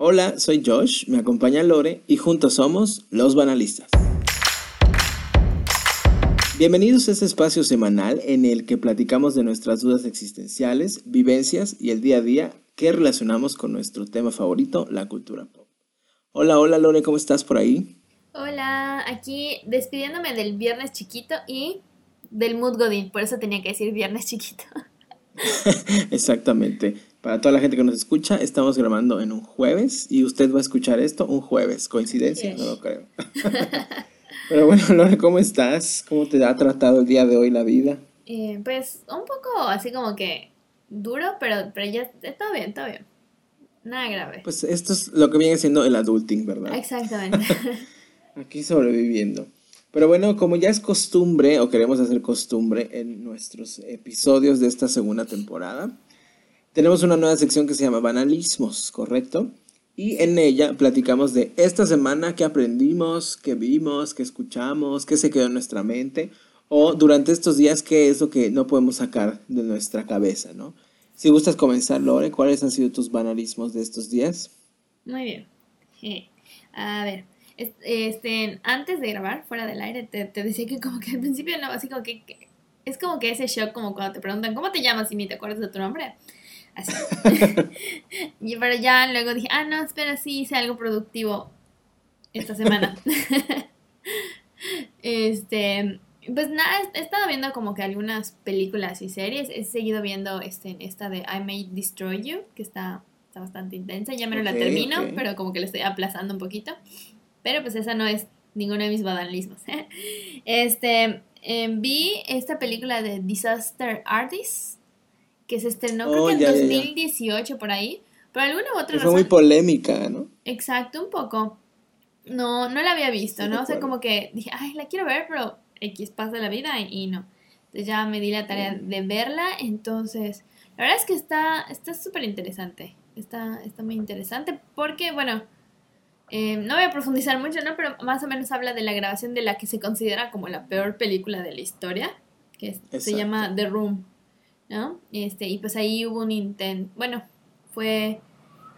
Hola, soy Josh, me acompaña Lore y juntos somos Los Banalistas. Bienvenidos a este espacio semanal en el que platicamos de nuestras dudas existenciales, vivencias y el día a día que relacionamos con nuestro tema favorito, la cultura pop. Hola, hola Lore, ¿cómo estás por ahí? Hola, aquí despidiéndome del viernes chiquito y del mood godín, por eso tenía que decir viernes chiquito. Exactamente. Para toda la gente que nos escucha, estamos grabando en un jueves y usted va a escuchar esto un jueves. ¿Coincidencia? No lo creo. Pero bueno, Lore, ¿cómo estás? ¿Cómo te ha tratado el día de hoy la vida? Eh, pues un poco así como que duro, pero, pero ya está bien, está bien. Nada grave. Pues esto es lo que viene siendo el adulting, ¿verdad? Exactamente. Aquí sobreviviendo. Pero bueno, como ya es costumbre, o queremos hacer costumbre en nuestros episodios de esta segunda temporada, tenemos una nueva sección que se llama Banalismos, ¿correcto? Y en ella platicamos de esta semana qué aprendimos, qué vimos, qué escuchamos, qué se quedó en nuestra mente, o durante estos días qué es lo que no podemos sacar de nuestra cabeza, ¿no? Si gustas comenzar, Lore, ¿cuáles han sido tus banalismos de estos días? Muy bien. A ver, este, antes de grabar, fuera del aire, te, decía que como que al principio no, así como que, es como que ese shock como cuando te preguntan, ¿cómo te llamas? Y ni te acuerdas de tu nombre. Así. y, pero ya luego dije, ah, no, espera, sí hice algo productivo esta semana. este, pues nada, he estado viendo como que algunas películas y series. He seguido viendo este, esta de I May Destroy You, que está, está bastante intensa. Ya me la termino, pero como que la estoy aplazando un poquito. Pero pues esa no es ninguno de mis banalismos. este, em, vi esta película de Disaster Artist, que se estrenó creo oh, que en 2018 por ahí. Por alguna u otra razón. Fue muy polémica, ¿no? Exacto, un poco. No, no la había visto, ¿no? O sea, como que dije, ay, la quiero ver, pero X pasa la vida y, no. Entonces ya me di la tarea de verla, entonces la verdad es que está está súper interesante. Está, está muy interesante porque, bueno, eh, no voy a profundizar mucho, ¿no? Pero más o menos habla de la grabación de la que se considera como la peor película de la historia, que se llama The Room, ¿no? Este, y pues ahí hubo un intento, bueno, fue,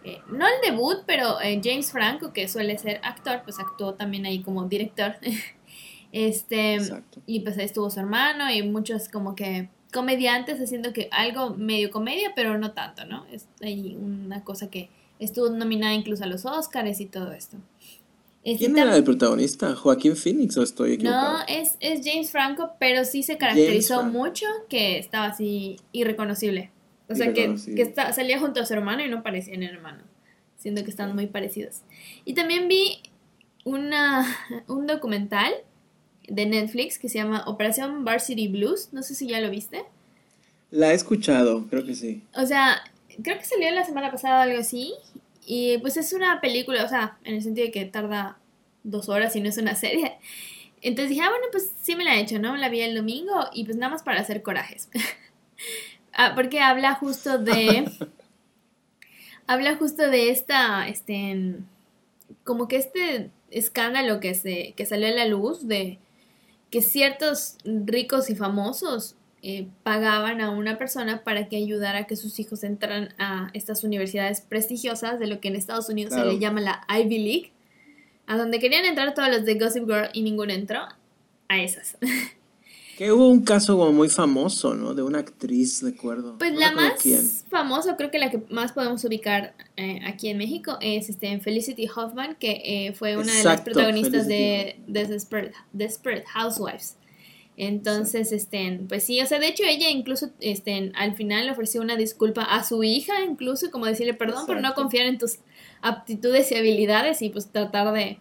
eh, no el debut, pero eh, James Franco, que suele ser actor, pues actuó también ahí como director. este, y pues ahí estuvo su hermano y muchos como que comediantes haciendo que algo medio comedia, pero no tanto, ¿no? Es ahí una cosa que Estuvo nominada incluso a los Oscars y todo esto. ¿Quién era el protagonista? ¿Joaquín Phoenix o estoy equivocado? No, es, es James Franco, pero sí se caracterizó mucho que estaba así irreconocible. O sea, que, que salía junto a su hermano y no parecían hermanos, siendo que están muy parecidos. Y también vi una, un documental de Netflix que se llama Operación Varsity Blues. No sé si ya lo viste. La he escuchado, creo que sí. O sea, creo que salió la semana pasada algo así. Y pues es una película, o sea, en el sentido de que tarda dos horas y no es una serie. Entonces dije, ah, bueno, pues sí me la he hecho, ¿no? La vi el domingo y pues nada más para hacer corajes. ah, porque habla justo de... habla justo de esta, este, como que este escándalo que, se, que salió a la luz de que ciertos ricos y famosos eh, pagaban a una persona para que ayudara a que sus hijos entraran a estas universidades prestigiosas de lo que en Estados Unidos se le llama la Ivy League, a donde querían entrar todos los de Gossip Girl y ninguno entró, a esas. Que hubo un caso como muy famoso, ¿no? De una actriz, recuerdo. Pues la más famosa, creo que la que más podemos ubicar eh, aquí en México es este, Felicity Hoffman, que eh, fue una de las protagonistas de Desperate Housewives. Entonces, este, pues sí, o sea, de hecho ella incluso este, al final le ofreció una disculpa a su hija, incluso como decirle perdón por no confiar en tus aptitudes y habilidades y pues tratar de,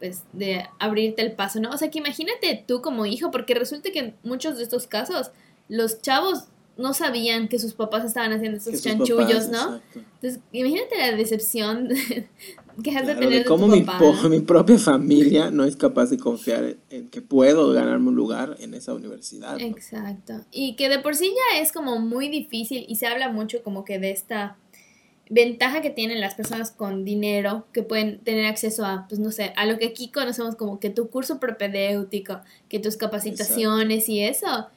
pues, de abrirte el paso, ¿no? O sea, que imagínate tú como hijo, porque resulta que en muchos de estos casos los chavos no sabían que sus papás estaban haciendo esos chanchullos, ¿no? Entonces, imagínate la decepción que has de tener cómo mi, mi, propia familia no es capaz de confiar en, que puedo ganarme un lugar en esa universidad. Exacto. Y que de por sí ya es como muy difícil y se habla mucho como que de esta ventaja que tienen las personas con dinero que pueden tener acceso a, pues no sé, a lo que aquí conocemos como que tu curso propedéutico, que tus capacitaciones y eso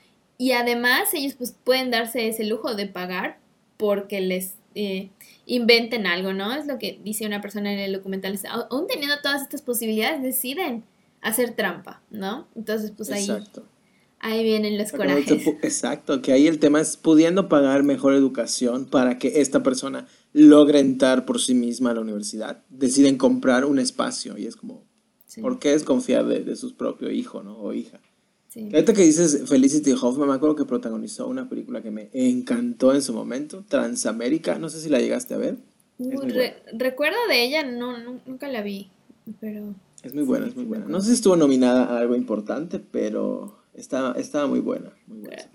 y además ellos pues pueden darse ese lujo de pagar porque les eh, inventen algo, ¿no? Es lo que dice una persona en el documental. Aún teniendo todas estas posibilidades, deciden hacer trampa, ¿no? Entonces, pues ahí, Exacto. ahí vienen los corajes. Exacto, que ahí el tema es pudiendo pagar mejor educación para que esta persona logre entrar por sí misma a la universidad. Deciden comprar un espacio y es como, ¿por qué desconfiar de, de su propio hijo, ¿no? O hija? Sí. Ahorita que dices Felicity Hoffman, me acuerdo que protagonizó una película que me encantó en su momento, Transamérica, no sé si la llegaste a ver. recuerdo de ella, no, nunca la vi, pero... Es muy buena, es muy buena. No sé si estuvo nominada a algo importante, pero estaba, estaba muy buena. Muy buena.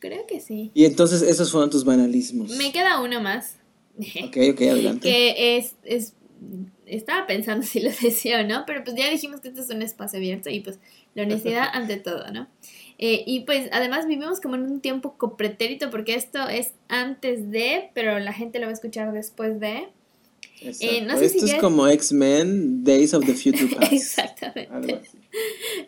Creo, que sí. Y entonces esos fueron tus banalismos. Me queda uno más. Ok, ok, adelante. que es, es estaba pensando si lo decía o no, pero pues ya dijimos que esto es un espacio abierto y pues la honestidad ante todo, ¿no? Eh, y pues además vivimos como en un tiempo copretérito porque esto es antes de, pero la gente lo va a escuchar después de. Eh, no sé esto es como X-Men, Days of the Future Past. Exactamente.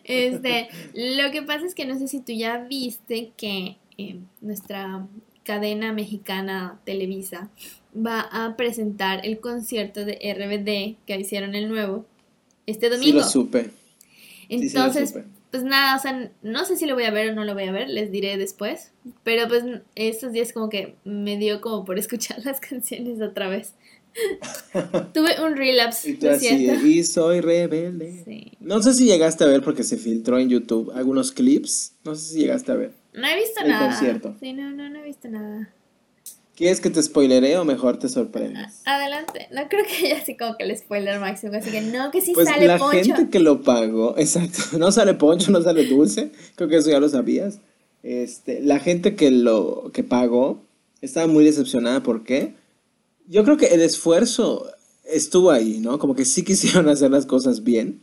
Este, lo que pasa es que no sé si tú ya viste que eh, nuestra cadena mexicana Televisa va a presentar el concierto de RBD que hicieron el nuevo este domingo. Sí, lo supe. Entonces, pues nada, o sea, no sé si lo voy a ver o no lo voy a ver, les diré después. Pero pues estos días como que me dio como por escuchar las canciones otra vez. Tuve un relapse. Y, así, y soy rebelde. No sé si llegaste a ver porque se filtró en YouTube algunos clips. No sé si llegaste a ver. No he visto nada. Concierto. Sí, no, no, no he visto nada. ¿Quieres que te spoileré o mejor te sorprendes? Adelante. No creo que haya así como que el spoiler máximo, así que no, que sí pues sale la gente que lo pagó, exacto, no sale Poncho, no sale Dulce, creo que eso ya lo sabías. Este, la gente que lo que pagó estaba muy decepcionada, ¿por qué? Yo creo que el esfuerzo estuvo ahí, ¿no? Como que sí quisieron hacer las cosas bien,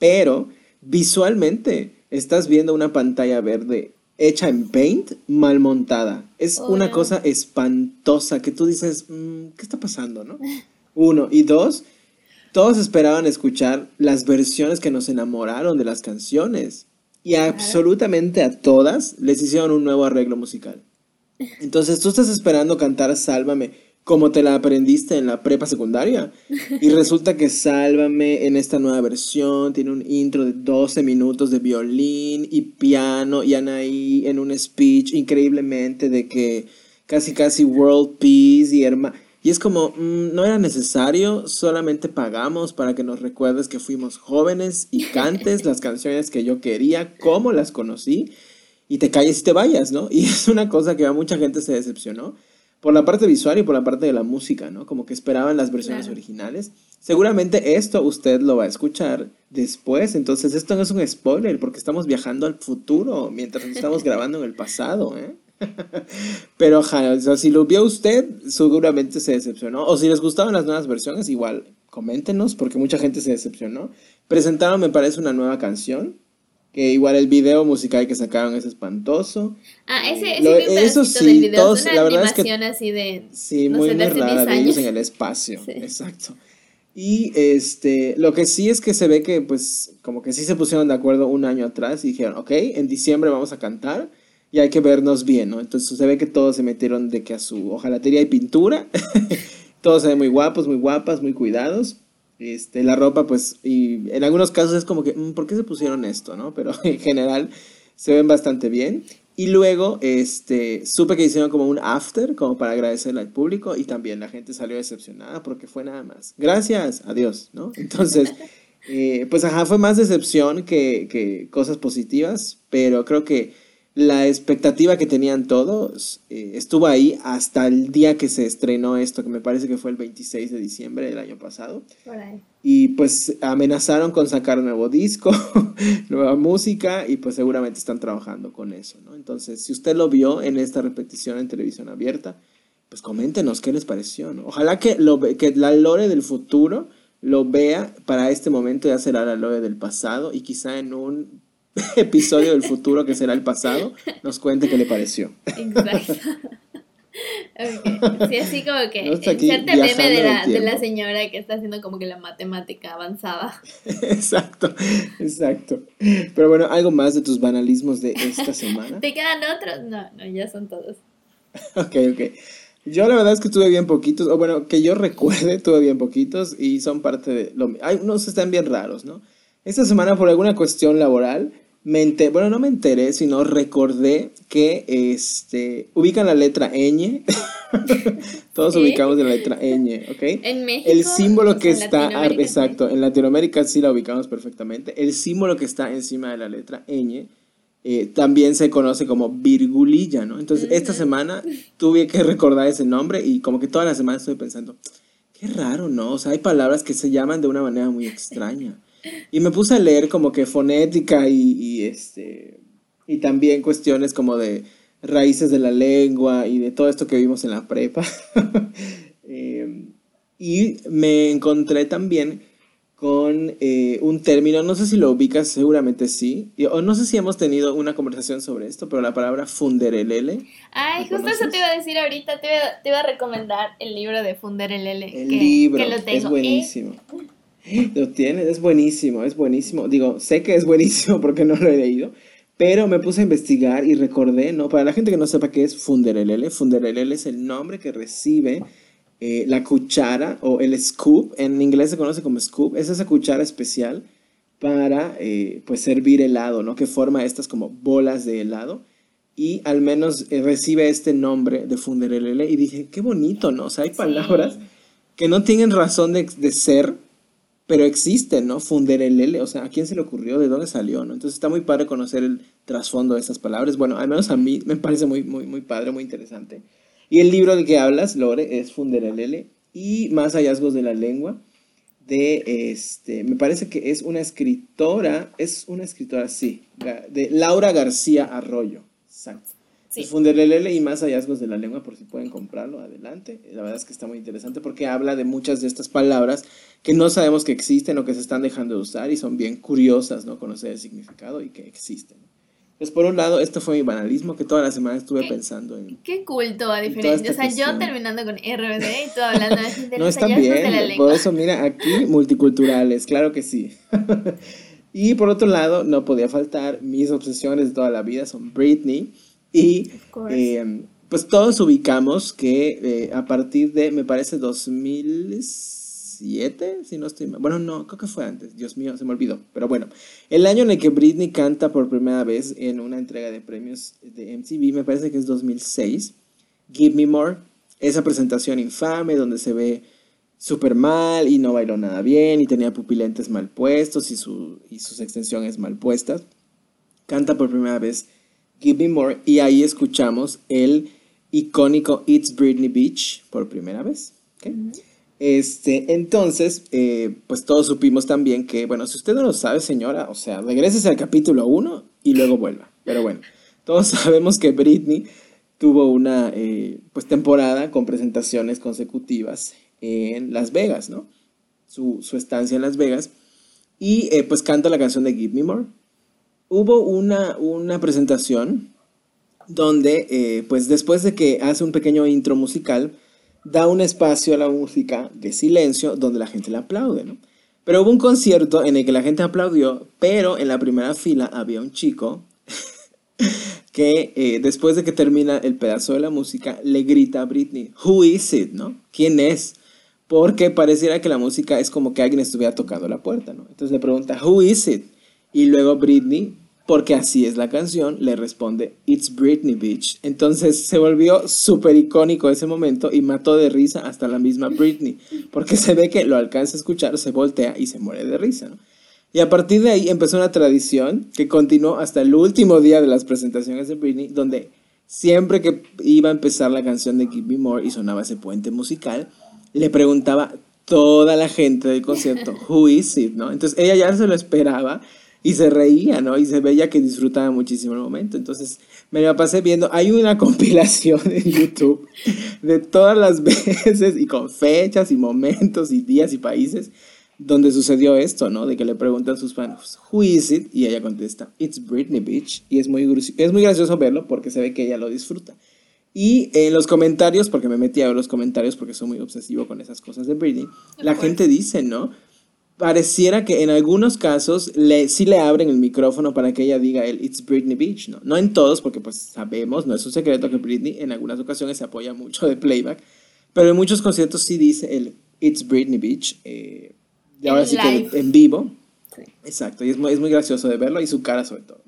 pero visualmente estás viendo una pantalla verde hecha en Paint, mal montada. Es oh, una cosa espantosa que tú dices, mm, ¿qué está pasando, no? Uno. Y dos, todos esperaban escuchar las versiones que nos enamoraron de las canciones. Y absolutamente a todas les hicieron un nuevo arreglo musical. Entonces tú estás esperando cantar Sálvame como te la aprendiste en la prepa secundaria. Y resulta que Sálvame en esta nueva versión tiene un intro de 12 minutos de violín y piano y Anaí en un speech increíblemente de que casi casi world peace y hermano. Y es como, mm, no era necesario, solamente pagamos para que nos recuerdes que fuimos jóvenes y cantes las canciones que yo quería, cómo las conocí, y te calles y te vayas, ¿no? Y es una cosa que a mucha gente se decepcionó por la parte visual y por la parte de la música, ¿no? Como que esperaban las versiones originales. Seguramente esto usted lo va a escuchar después, entonces esto no es un spoiler porque estamos viajando al futuro mientras estamos grabando en el pasado, ¿eh? Pero, o sea, si lo vio usted, seguramente se decepcionó. O si les gustaban las nuevas versiones, igual, coméntenos, porque mucha gente se decepcionó. Presentaron, me parece, una nueva canción que igual el video musical que sacaron es espantoso. Ah, ese, ese eso sí, del video. Todos, una la verdad es que así de sí, muy, muy rara de ellos en el espacio, exacto. Y este, lo que sí es que se ve que pues como que sí se pusieron de acuerdo un año atrás y dijeron, ok, en diciembre vamos a cantar y hay que vernos bien, ¿no? Entonces se ve que todos se metieron de que a su ojalatería y pintura, todos se ven muy guapos, muy guapas, muy cuidados. Este, la ropa, pues, y en algunos casos es como que, mm, ¿por qué se pusieron esto, no? Pero en general se ven bastante bien. Y luego, este, supe que hicieron como un after, como para agradecerle al público, y también la gente salió decepcionada porque fue nada más. Gracias, adiós, ¿no? Entonces, eh, pues ajá, fue más decepción que, que cosas positivas, pero creo que la expectativa que tenían todos eh, estuvo ahí hasta el día que se estrenó esto, que me parece que fue el 26 de diciembre del año pasado. Y pues amenazaron con sacar un nuevo disco, nueva música, y pues seguramente están trabajando con eso, ¿no? Entonces, si usted lo vio en esta repetición en televisión abierta, pues coméntenos qué les pareció, ¿no? Ojalá que, lo, que la Lore del futuro lo vea para este momento, ya será la Lore del pasado, y quizá en un episodio del futuro que será el pasado, nos cuente qué le pareció. Exacto. Sí, así como que inserte meme de la, de la señora que está haciendo como que la matemática avanzada. Exacto, exacto. Pero bueno, ¿algo más de tus banalismos de esta semana? ¿Te quedan otros? No, no, ya son todos. Ok, ok. Yo la verdad es que tuve bien poquitos, o bueno, que yo recuerde, tuve bien poquitos y son parte de lo Hay unos están bien raros, ¿no? Esta semana por alguna cuestión laboral, me enteré, bueno, no me enteré, sino recordé que este, ubican la letra ñ. Todos ubicamos la letra ñ, ¿ok? En México. El símbolo que está, exacto, en Latinoamérica sí la ubicamos perfectamente. El símbolo que está encima de la letra ñ eh, también se conoce como virgulilla, ¿no? Entonces, esta semana tuve que recordar ese nombre y como que toda la semana estoy pensando, qué raro, ¿no? O sea, hay palabras que se llaman de una manera muy extraña. Y me puse a leer como que fonética y, este, y también cuestiones como de raíces de la lengua y de todo esto que vimos en la prepa. Eh, y me encontré también con eh, un término, no sé si lo ubicas, seguramente sí, o no sé si hemos tenido una conversación sobre esto, pero la palabra funderelele. Ay, justo eso te iba a decir ahorita, te iba, a recomendar el libro de funderelele. El libro, es buenísimo. Lo tienes, es buenísimo, es buenísimo. Digo, sé que es buenísimo porque no lo he leído, pero me puse a investigar y recordé, ¿no? Para la gente que no sepa qué es funderelele, funderelele es el nombre que recibe eh, la cuchara o el scoop, en inglés se conoce como scoop, es esa cuchara especial para eh, pues servir helado, ¿no? Que forma estas como bolas de helado y al menos eh, recibe este nombre de funderelele y dije, qué bonito, ¿no? O sea, hay palabras que no tienen razón de, de, ser, pero existen, ¿no? Funderelele, o sea, ¿a quién se le ocurrió? ¿De dónde salió, no? Entonces está muy padre conocer el trasfondo de estas palabras. Bueno, al menos a mí me parece muy, muy, muy padre, muy interesante. Y el libro del que hablas, Lore, es Funderelele y Más hallazgos de la lengua de este, me parece que es una escritora, es una escritora, sí, de Laura García Arroyo. Exacto. Sí. Funderelele y más hallazgos de la lengua, por si pueden comprarlo, adelante. La verdad es que está muy interesante porque habla de muchas de estas palabras que no sabemos que existen o que se están dejando de usar y son bien curiosas, ¿no? Conocer el significado y que existen. Pues por un lado, esto fue mi banalismo que toda la semana estuve pensando en. Qué culto, a diferencia. O sea, yo terminando con RBD y tú hablando de No, está bien. De la lengua. Por eso, mira, aquí multiculturales, claro que sí. y por otro lado, no podía faltar, mis obsesiones de toda la vida son Britney. Y eh, pues todos ubicamos que eh, a partir de, me parece, 2000 si no estoy mal. Bueno, no, creo que fue antes. Dios mío, se me olvidó. Pero bueno, el año en el que Britney canta por primera vez en una entrega de premios de MTV, me parece que es 2006. Give Me More, esa presentación infame donde se ve súper mal y no bailó nada bien y tenía pupilentes mal puestos y, su, y sus extensiones mal puestas. Canta por primera vez Give Me More y ahí escuchamos el icónico It's Britney Beach por primera vez. Este, entonces, eh, pues todos supimos también que, bueno, si usted no lo sabe, señora, o sea, regrese al capítulo 1 y luego vuelva. Pero bueno, todos sabemos que Britney tuvo una eh, pues temporada con presentaciones consecutivas en Las Vegas, ¿no? Su, estancia en Las Vegas. Y eh, pues canta la canción de Give Me More. Hubo una, una presentación donde, pues después de que hace un pequeño intro musical, da un espacio a la música de silencio donde la gente le aplaude, ¿no? Pero hubo un concierto en el que la gente aplaudió, pero en la primera fila había un chico que eh, después de que termina el pedazo de la música le grita a Britney, Who is it? ¿no? ¿Quién es? Porque pareciera que la música es como que alguien estuviera tocando la puerta, ¿no? Entonces le pregunta, Who is it? Y luego Britney porque así es la canción, le responde It's Britney Beach. Entonces se volvió súper icónico ese momento y mató de risa hasta la misma Britney, porque se ve que lo alcanza a escuchar, se voltea y se muere de risa. Y a partir de ahí empezó una tradición que continuó hasta el último día de las presentaciones de Britney, donde siempre que iba a empezar la canción de Give Me More y sonaba ese puente musical, le preguntaba toda la gente del concierto, Who is it? ¿no? Entonces ella ya se lo esperaba y se reía, ¿no? Y se veía que disfrutaba muchísimo el momento. Entonces me la pasé viendo. Hay una compilación en YouTube de todas las veces y con fechas y momentos y días y países donde sucedió esto, ¿no? De que le preguntan a sus fans, ¿Who is it? Y ella contesta, It's Britney Beach. Y es muy, es muy gracioso verlo porque se ve que ella lo disfruta. Y en los comentarios, porque me metí a ver los comentarios porque soy muy obsesivo con esas cosas de Britney, la gente dice, ¿no? Pareciera que en algunos casos le, sí le abren el micrófono para que ella diga el It's Britney Beach, ¿no? No en todos, porque pues sabemos, no es un secreto que Britney en algunas ocasiones se apoya mucho de playback, pero en muchos conciertos sí dice el It's Britney Beach, eh, y ahora sí que en vivo. Exacto, y es muy, es muy gracioso de verlo y su cara sobre todo.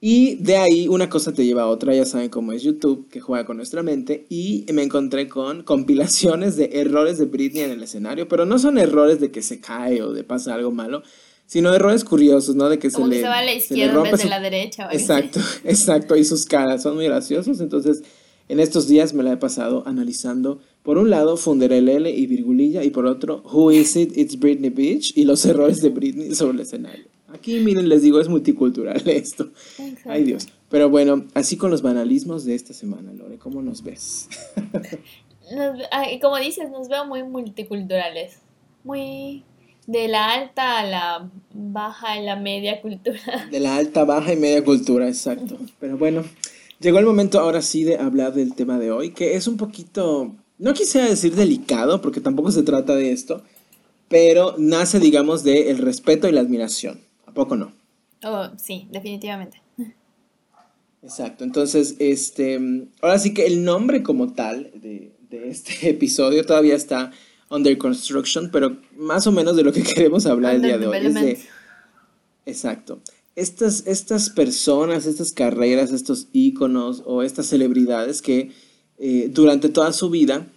Y de ahí una cosa te lleva a otra, ya saben cómo es YouTube, que juega con nuestra mente, y me encontré con compilaciones de errores de Britney en el escenario, pero no son errores de que se cae o de pasa algo malo, sino errores curiosos, ¿no? De que se le... se va a la izquierda en vez de la derecha. Exacto, exacto, y sus caras son muy graciosos, entonces en estos días me la he pasado analizando, por un lado, Funderelele y Virgulilla, y por otro, Who is it? It's Britney Beach, y los errores de Britney sobre el escenario. Aquí, miren, les digo, es multicultural esto. Ay, Dios. Pero bueno, así con los banalismos de esta semana, Lore, ¿cómo nos ves? como dices, nos veo muy multiculturales. Muy de la alta a la baja y la media cultura. De la alta, baja y media cultura, exacto. Pero bueno, llegó el momento ahora sí de hablar del tema de hoy, que es un poquito, no quisiera decir delicado, porque tampoco se trata de esto, pero nace, digamos, de el respeto y la admiración poco no. Oh, sí, definitivamente. Exacto, entonces, este, ahora sí que el nombre como tal de, este episodio todavía está under construction, pero más o menos de lo que queremos hablar el día de hoy es de... Exacto. Estas, estas personas, estas carreras, estos íconos o estas celebridades que eh, durante toda su vida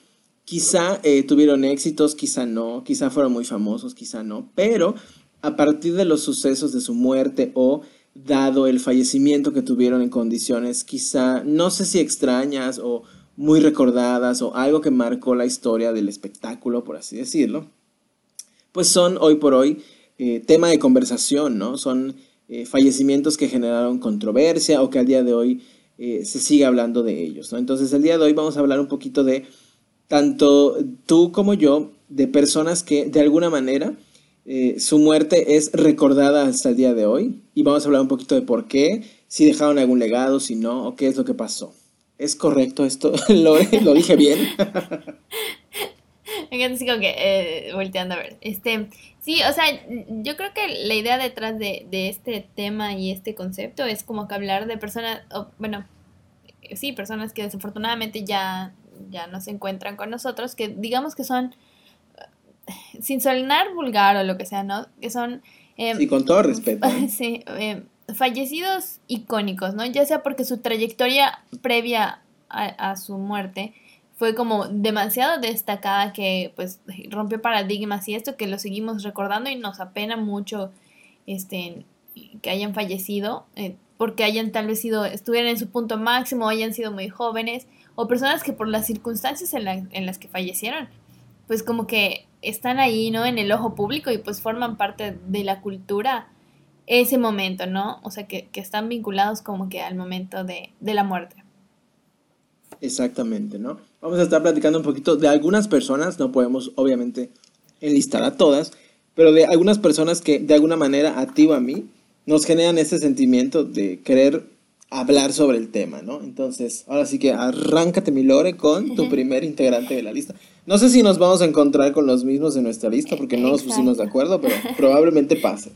quizá eh, tuvieron éxitos, quizá no, quizá fueron muy famosos, quizá no, pero a partir de los sucesos de su muerte o dado el fallecimiento que tuvieron en condiciones quizá, no sé si extrañas o muy recordadas o algo que marcó la historia del espectáculo, por así decirlo, pues son hoy por hoy eh, tema de conversación, ¿no? Son eh, fallecimientos que generaron controversia o que al día de hoy eh, se sigue hablando de ellos, ¿no? Entonces el día de hoy vamos a hablar un poquito de tanto tú como yo, de personas que de alguna manera eh, su muerte es recordada hasta el día de hoy y vamos a hablar un poquito de por qué, si dejaron algún legado, si no, o qué es lo que pasó. ¿Es correcto esto? ¿Lo, ¿lo dije bien? Me así como que eh, volteando a ver. Este, sí, o sea, yo creo que la idea detrás de, de este tema y este concepto es como que hablar de personas, bueno, sí, personas que desafortunadamente ya, ya no se encuentran con nosotros, que digamos que son sin sonar vulgar o lo que sea, ¿no? Que son... Eh, sí, con todo respeto. Sí, eh, fallecidos icónicos, ¿no? Ya sea porque su trayectoria previa a, su muerte fue como demasiado destacada que pues rompió paradigmas y esto que lo seguimos recordando y nos apena mucho este que hayan fallecido eh, porque hayan tal vez sido estuvieran en su punto máximo o hayan sido muy jóvenes o personas que por las circunstancias en, en las que fallecieron pues como que están ahí, ¿no? En el ojo público y pues forman parte de la cultura ese momento, ¿no? O sea, que, están vinculados como que al momento de, de, la muerte. Exactamente, ¿no? Vamos a estar platicando un poquito de algunas personas, no podemos obviamente enlistar a todas, pero de algunas personas que de alguna manera a ti o a mí nos generan ese sentimiento de querer hablar sobre el tema, ¿no? Entonces, ahora sí que arráncate mi lore con tu primer integrante de la lista. No sé si nos vamos a encontrar con los mismos en nuestra lista porque no nos pusimos de acuerdo, pero probablemente pase.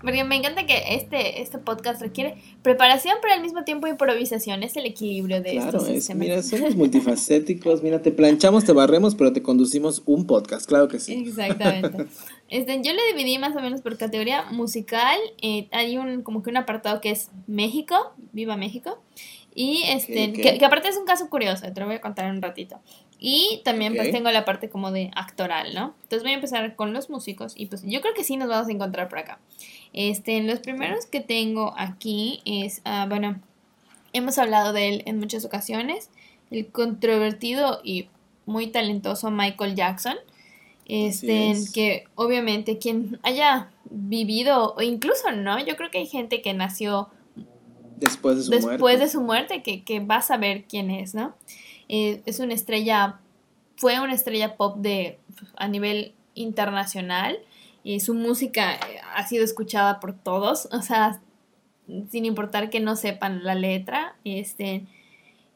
Porque me encanta que este, este podcast requiere preparación, pero al mismo tiempo improvisación. Es el equilibrio de claro, es, Mira, somos multifacéticos. Mira, te planchamos, te barremos, pero te conducimos un podcast. Claro que sí. Exactamente. Este, yo le dividí más o menos por categoría musical. Eh, hay un como que un apartado que es México, Viva México. Y este, Que, que, aparte es un caso curioso, te lo voy a contar en un ratito. Y también pues tengo la parte como de actoral, ¿no? Entonces voy a empezar con los músicos y pues yo creo que sí nos vamos a encontrar por acá. Este, los primeros que tengo aquí es, ah, bueno, hemos hablado de él en muchas ocasiones, el controvertido y muy talentoso Michael Jackson. Este, que obviamente quien haya vivido, o incluso no, yo creo que hay gente que nació después de su después muerte, de su muerte que, que va a saber quién es, ¿no? Eh, es una estrella, fue una estrella pop de, a nivel internacional y su música eh, ha sido escuchada por todos, o sea, sin importar que no sepan la letra, este,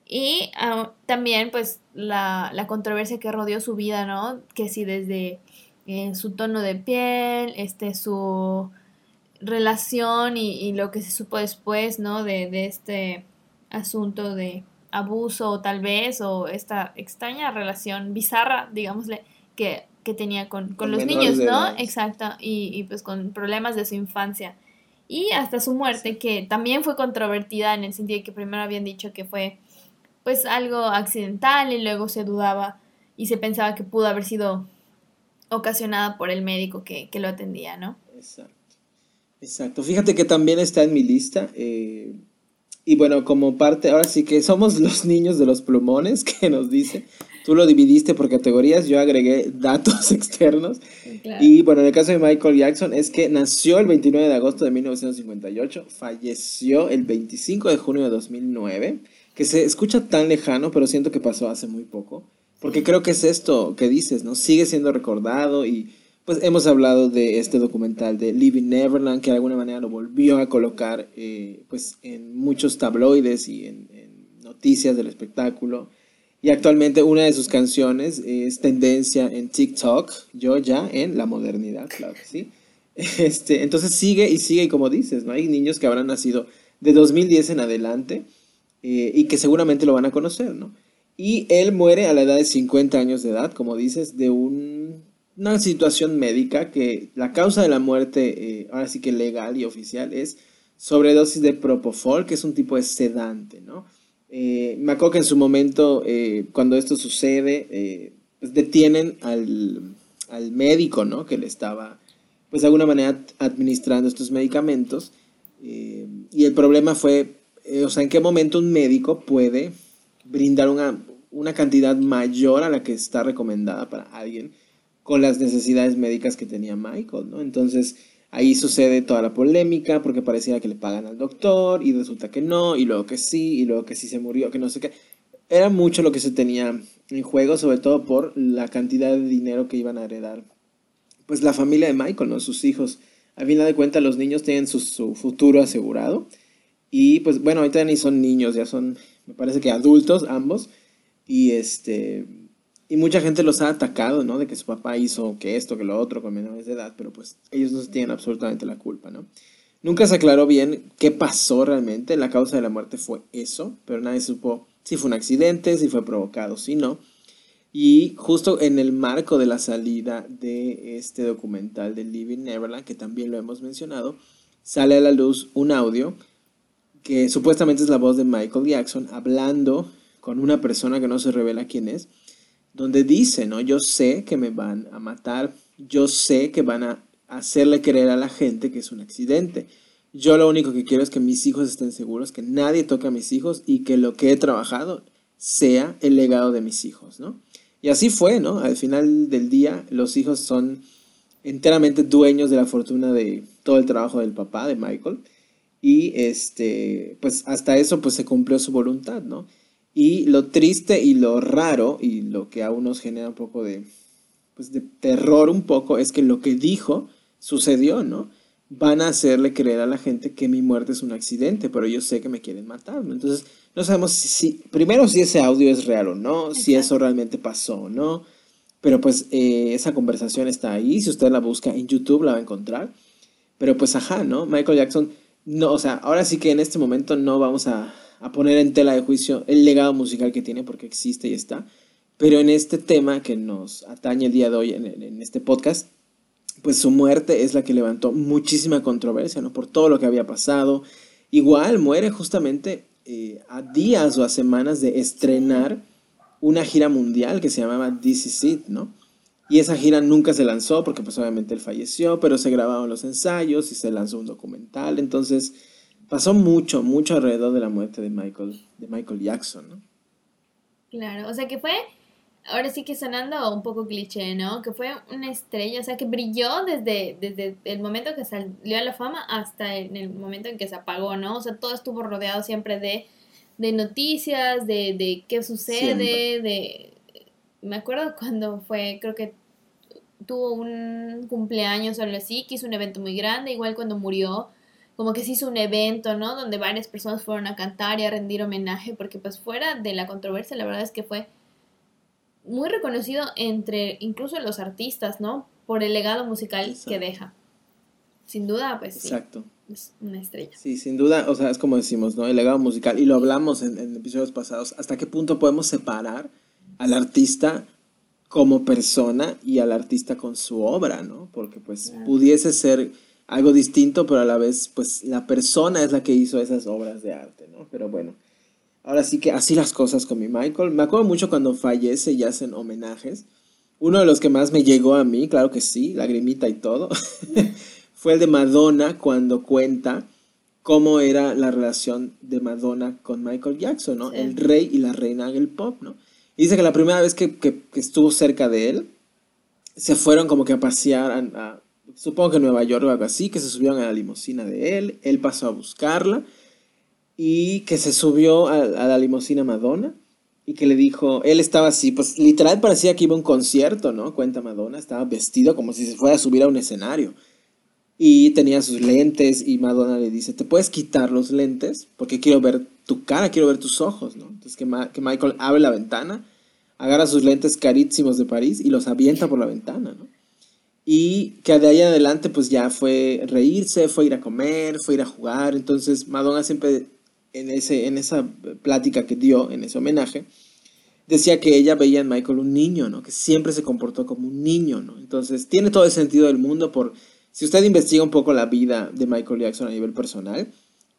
y ah, también pues la, la, controversia que rodeó su vida, ¿no? Que si desde eh, su tono de piel, este, su relación y, lo que se supo después, ¿no? De, de este asunto de abuso tal vez o esta extraña relación bizarra, digámosle, que, que tenía con, con, los niños, ¿no? Exacto, y, y, pues con problemas de su infancia. Y hasta su muerte, que también fue controvertida en el sentido de que primero habían dicho que fue pues algo accidental y luego se dudaba y se pensaba que pudo haber sido ocasionada por el médico que, que lo atendía, ¿no? Exacto. Exacto. Fíjate que también está en mi lista. Eh, y bueno, como parte, ahora sí que somos los niños de los plumones que nos dice. Tú lo dividiste por categorías, yo agregué datos externos. Y bueno, en el caso de Michael Jackson es que nació el 29 de agosto de 1958, falleció el 25 de junio de 2009, que se escucha tan lejano, pero siento que pasó hace muy poco. Porque creo que es esto que dices, ¿no? Sigue siendo recordado y pues hemos hablado de este documental de Living Neverland, que de alguna manera lo volvió a colocar eh, pues en muchos tabloides y en, noticias del espectáculo. Y actualmente una de sus canciones es tendencia en TikTok, yo ya en la modernidad, claro que sí. Este, entonces sigue y sigue, y como dices, ¿no? Hay niños que habrán nacido de 2010 en adelante eh, y que seguramente lo van a conocer, ¿no? Y él muere a la edad de 50 años de edad, como dices, de un una situación médica que la causa de la muerte, eh, ahora sí que legal y oficial, es sobredosis de propofol, que es un tipo de sedante, ¿no? Eh, me acuerdo que en su momento, eh, cuando esto sucede, pues detienen al, al, médico, ¿no? Que le estaba, pues de alguna manera, administrando estos medicamentos. y el problema fue, o sea, en qué momento un médico puede brindar una, una cantidad mayor a la que está recomendada para alguien con las necesidades médicas que tenía Michael, ¿no? Entonces ahí sucede toda la polémica porque parecía que le pagan al doctor y resulta que no, y luego que sí, y luego que sí se murió, que no sé qué. Era mucho lo que se tenía en juego, sobre todo por la cantidad de dinero que iban a heredar. Pues la familia de Michael, ¿no? Sus hijos. A final de cuentas los niños tienen su, su futuro asegurado. Y pues bueno, ahorita ni son niños, ya son, me parece que adultos ambos. Y este, y mucha gente los ha atacado, ¿no? De que su papá hizo que esto, que lo otro con menores de edad, pero pues ellos no tienen absolutamente la culpa, ¿no? Nunca se aclaró bien qué pasó realmente, la causa de la muerte fue eso, pero nadie supo si fue un accidente, si fue provocado, si no. Y justo en el marco de la salida de este documental de Living Neverland, que también lo hemos mencionado, sale a la luz un audio que supuestamente es la voz de Michael Jackson hablando con una persona que no se revela quién es, donde dice, ¿no? Yo sé que me van a matar, yo sé que van a hacerle creer a la gente que es un accidente. Yo lo único que quiero es que mis hijos estén seguros, que nadie toque a mis hijos y que lo que he trabajado sea el legado de mis hijos, ¿no? Y así fue, ¿no? Al final del día, los hijos son enteramente dueños de la fortuna de todo el trabajo del papá, de Michael. Y este, pues hasta eso pues se cumplió su voluntad, ¿no? Y lo triste y lo raro y lo que aún nos genera un poco de, pues de terror un poco es que lo que dijo sucedió, ¿no? Van a hacerle creer a la gente que mi muerte es un accidente, pero yo sé que me quieren matar, ¿no? Entonces, no sabemos si, primero si ese audio es real o no, si eso realmente pasó o no, pero pues eh, esa conversación está ahí, si usted la busca en YouTube la va a encontrar, pero pues ajá, ¿no? Michael Jackson, no, o sea, ahora sí que en este momento no vamos a, a poner en tela de juicio el legado musical que tiene, porque existe y está. Pero en este tema que nos atañe el día de hoy en, este podcast, pues su muerte es la que levantó muchísima controversia, ¿no? Por todo lo que había pasado. Igual muere justamente eh, a días o a semanas de estrenar una gira mundial que se llamaba This Is It, ¿no? Y esa gira nunca se lanzó porque pues obviamente él falleció, pero se grabaron los ensayos y se lanzó un documental. Entonces, pasó mucho, mucho alrededor de la muerte de Michael, de Michael Jackson, ¿no? Claro, o sea que fue, ahora sí que sonando un poco cliché, ¿no? Que fue una estrella, o sea que brilló desde, desde el momento que salió a la fama hasta en el momento en que se apagó, ¿no? O sea, todo estuvo rodeado siempre de, de noticias, de, de qué sucede, de... Me acuerdo cuando fue, creo que tuvo un cumpleaños o algo así, que hizo un evento muy grande, igual cuando murió como que se hizo un evento, ¿no? Donde varias personas fueron a cantar y a rendir homenaje, porque pues fuera de la controversia, la verdad es que fue muy reconocido entre incluso los artistas, ¿no? por el legado musical que deja. Sin duda, pues sí. Exacto. Es una estrella. Sí, sin duda, o sea, es como decimos, ¿no? El legado musical, y lo hablamos en, en episodios pasados, hasta qué punto podemos separar al artista como persona y al artista con su obra, ¿no? Porque pues pudiese ser algo distinto, pero a la vez pues la persona es la que hizo esas obras de arte, ¿no? Pero bueno, ahora sí que así las cosas con mi Michael. Me acuerdo mucho cuando fallece y hacen homenajes. Uno de los que más me llegó a mí, claro que sí, lagrimita y todo, fue el de Madonna cuando cuenta cómo era la relación de Madonna con Michael Jackson, ¿no? El rey y la reina del pop, ¿no? dice que la primera vez que, estuvo cerca de él, se fueron como que a pasear a, supongo que Nueva York o algo así, que se subieron a la limusina de él, él pasó a buscarla y que se subió a, la limusina Madonna y que le dijo, él estaba así, pues literal parecía que iba a un concierto, ¿no? Cuenta Madonna, estaba vestido como si se fuera a subir a un escenario. Y tenía sus lentes y Madonna le dice, ¿te puedes quitar los lentes? Porque quiero ver tu cara, quiero ver tus ojos, ¿no? Entonces que, que Michael abre la ventana, agarra sus lentes carísimos de París y los avienta por la ventana, ¿no? Y que de ahí en adelante pues ya fue reírse, fue ir a comer, fue ir a jugar. Entonces Madonna siempre en, ese, en esa plática que dio, en ese homenaje, decía que ella veía en Michael un niño, ¿no? Que siempre se comportó como un niño, ¿no? Entonces tiene todo el sentido del mundo por si usted investiga un poco la vida de Michael Jackson a nivel personal,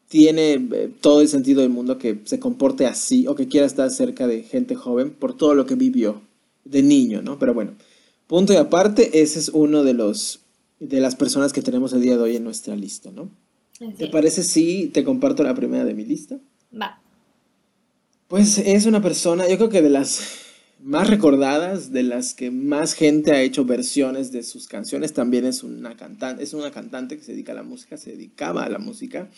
tiene eh, todo el sentido del mundo que se comporte así o que quiera estar cerca de gente joven por todo lo que vivió de niño, ¿no? Pero bueno, punto y aparte, ese es uno de los de las personas que tenemos el día de hoy en nuestra lista, ¿no? ¿Te parece si te comparto la primera de mi lista? Va. Pues es una persona, yo creo que de las más recordadas, de las que más gente ha hecho versiones de sus canciones. También es una cantante, es una cantante que se dedica a la música, se dedicaba a la música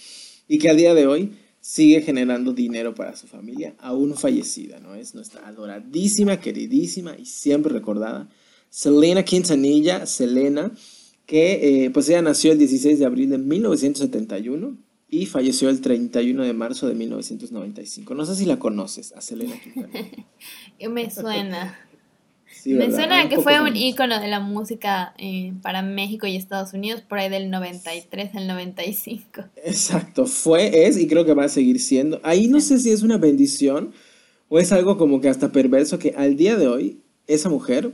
y que a día de hoy sigue generando dinero para su familia, aún fallecida, ¿no? Es nuestra adoradísima, queridísima y siempre recordada Selena Quintanilla, Selena, que eh, pues ella nació el 16 de abril de 1971 y falleció el 31 de marzo de 1995. No sé si la conoces, a Selena Quintanilla. Me suena. Me suena que fue un ícono de la música eh, para México y Estados Unidos por ahí del 93 al 95. Exacto, fue, es y creo que va a seguir siendo. Ahí no sé si es una bendición o es algo como que hasta perverso que al día de hoy esa mujer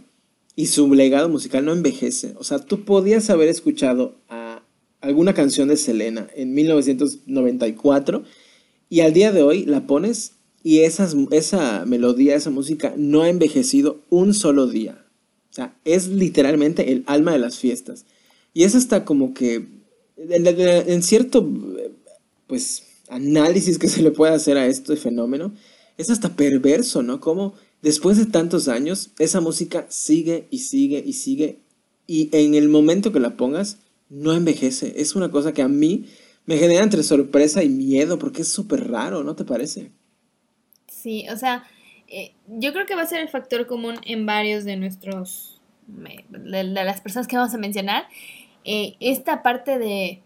y su legado musical no envejece. O sea, tú podías haber escuchado alguna canción de Selena en 1994 y al día de hoy la pones y esas, esa melodía, esa música no ha envejecido un solo día. O sea, es literalmente el alma de las fiestas. Y es hasta como que en, cierto pues análisis que se le puede hacer a este fenómeno, es hasta perverso, ¿no? Como después de tantos años, esa música sigue y sigue y sigue. Y en el momento que la pongas, no envejece. Es una cosa que a mí me genera entre sorpresa y miedo porque es súper raro, ¿no te parece? Sí, o sea, eh, yo creo que va a ser el factor común en varios de nuestros, de, las personas que vamos a mencionar. Eh, esta parte de,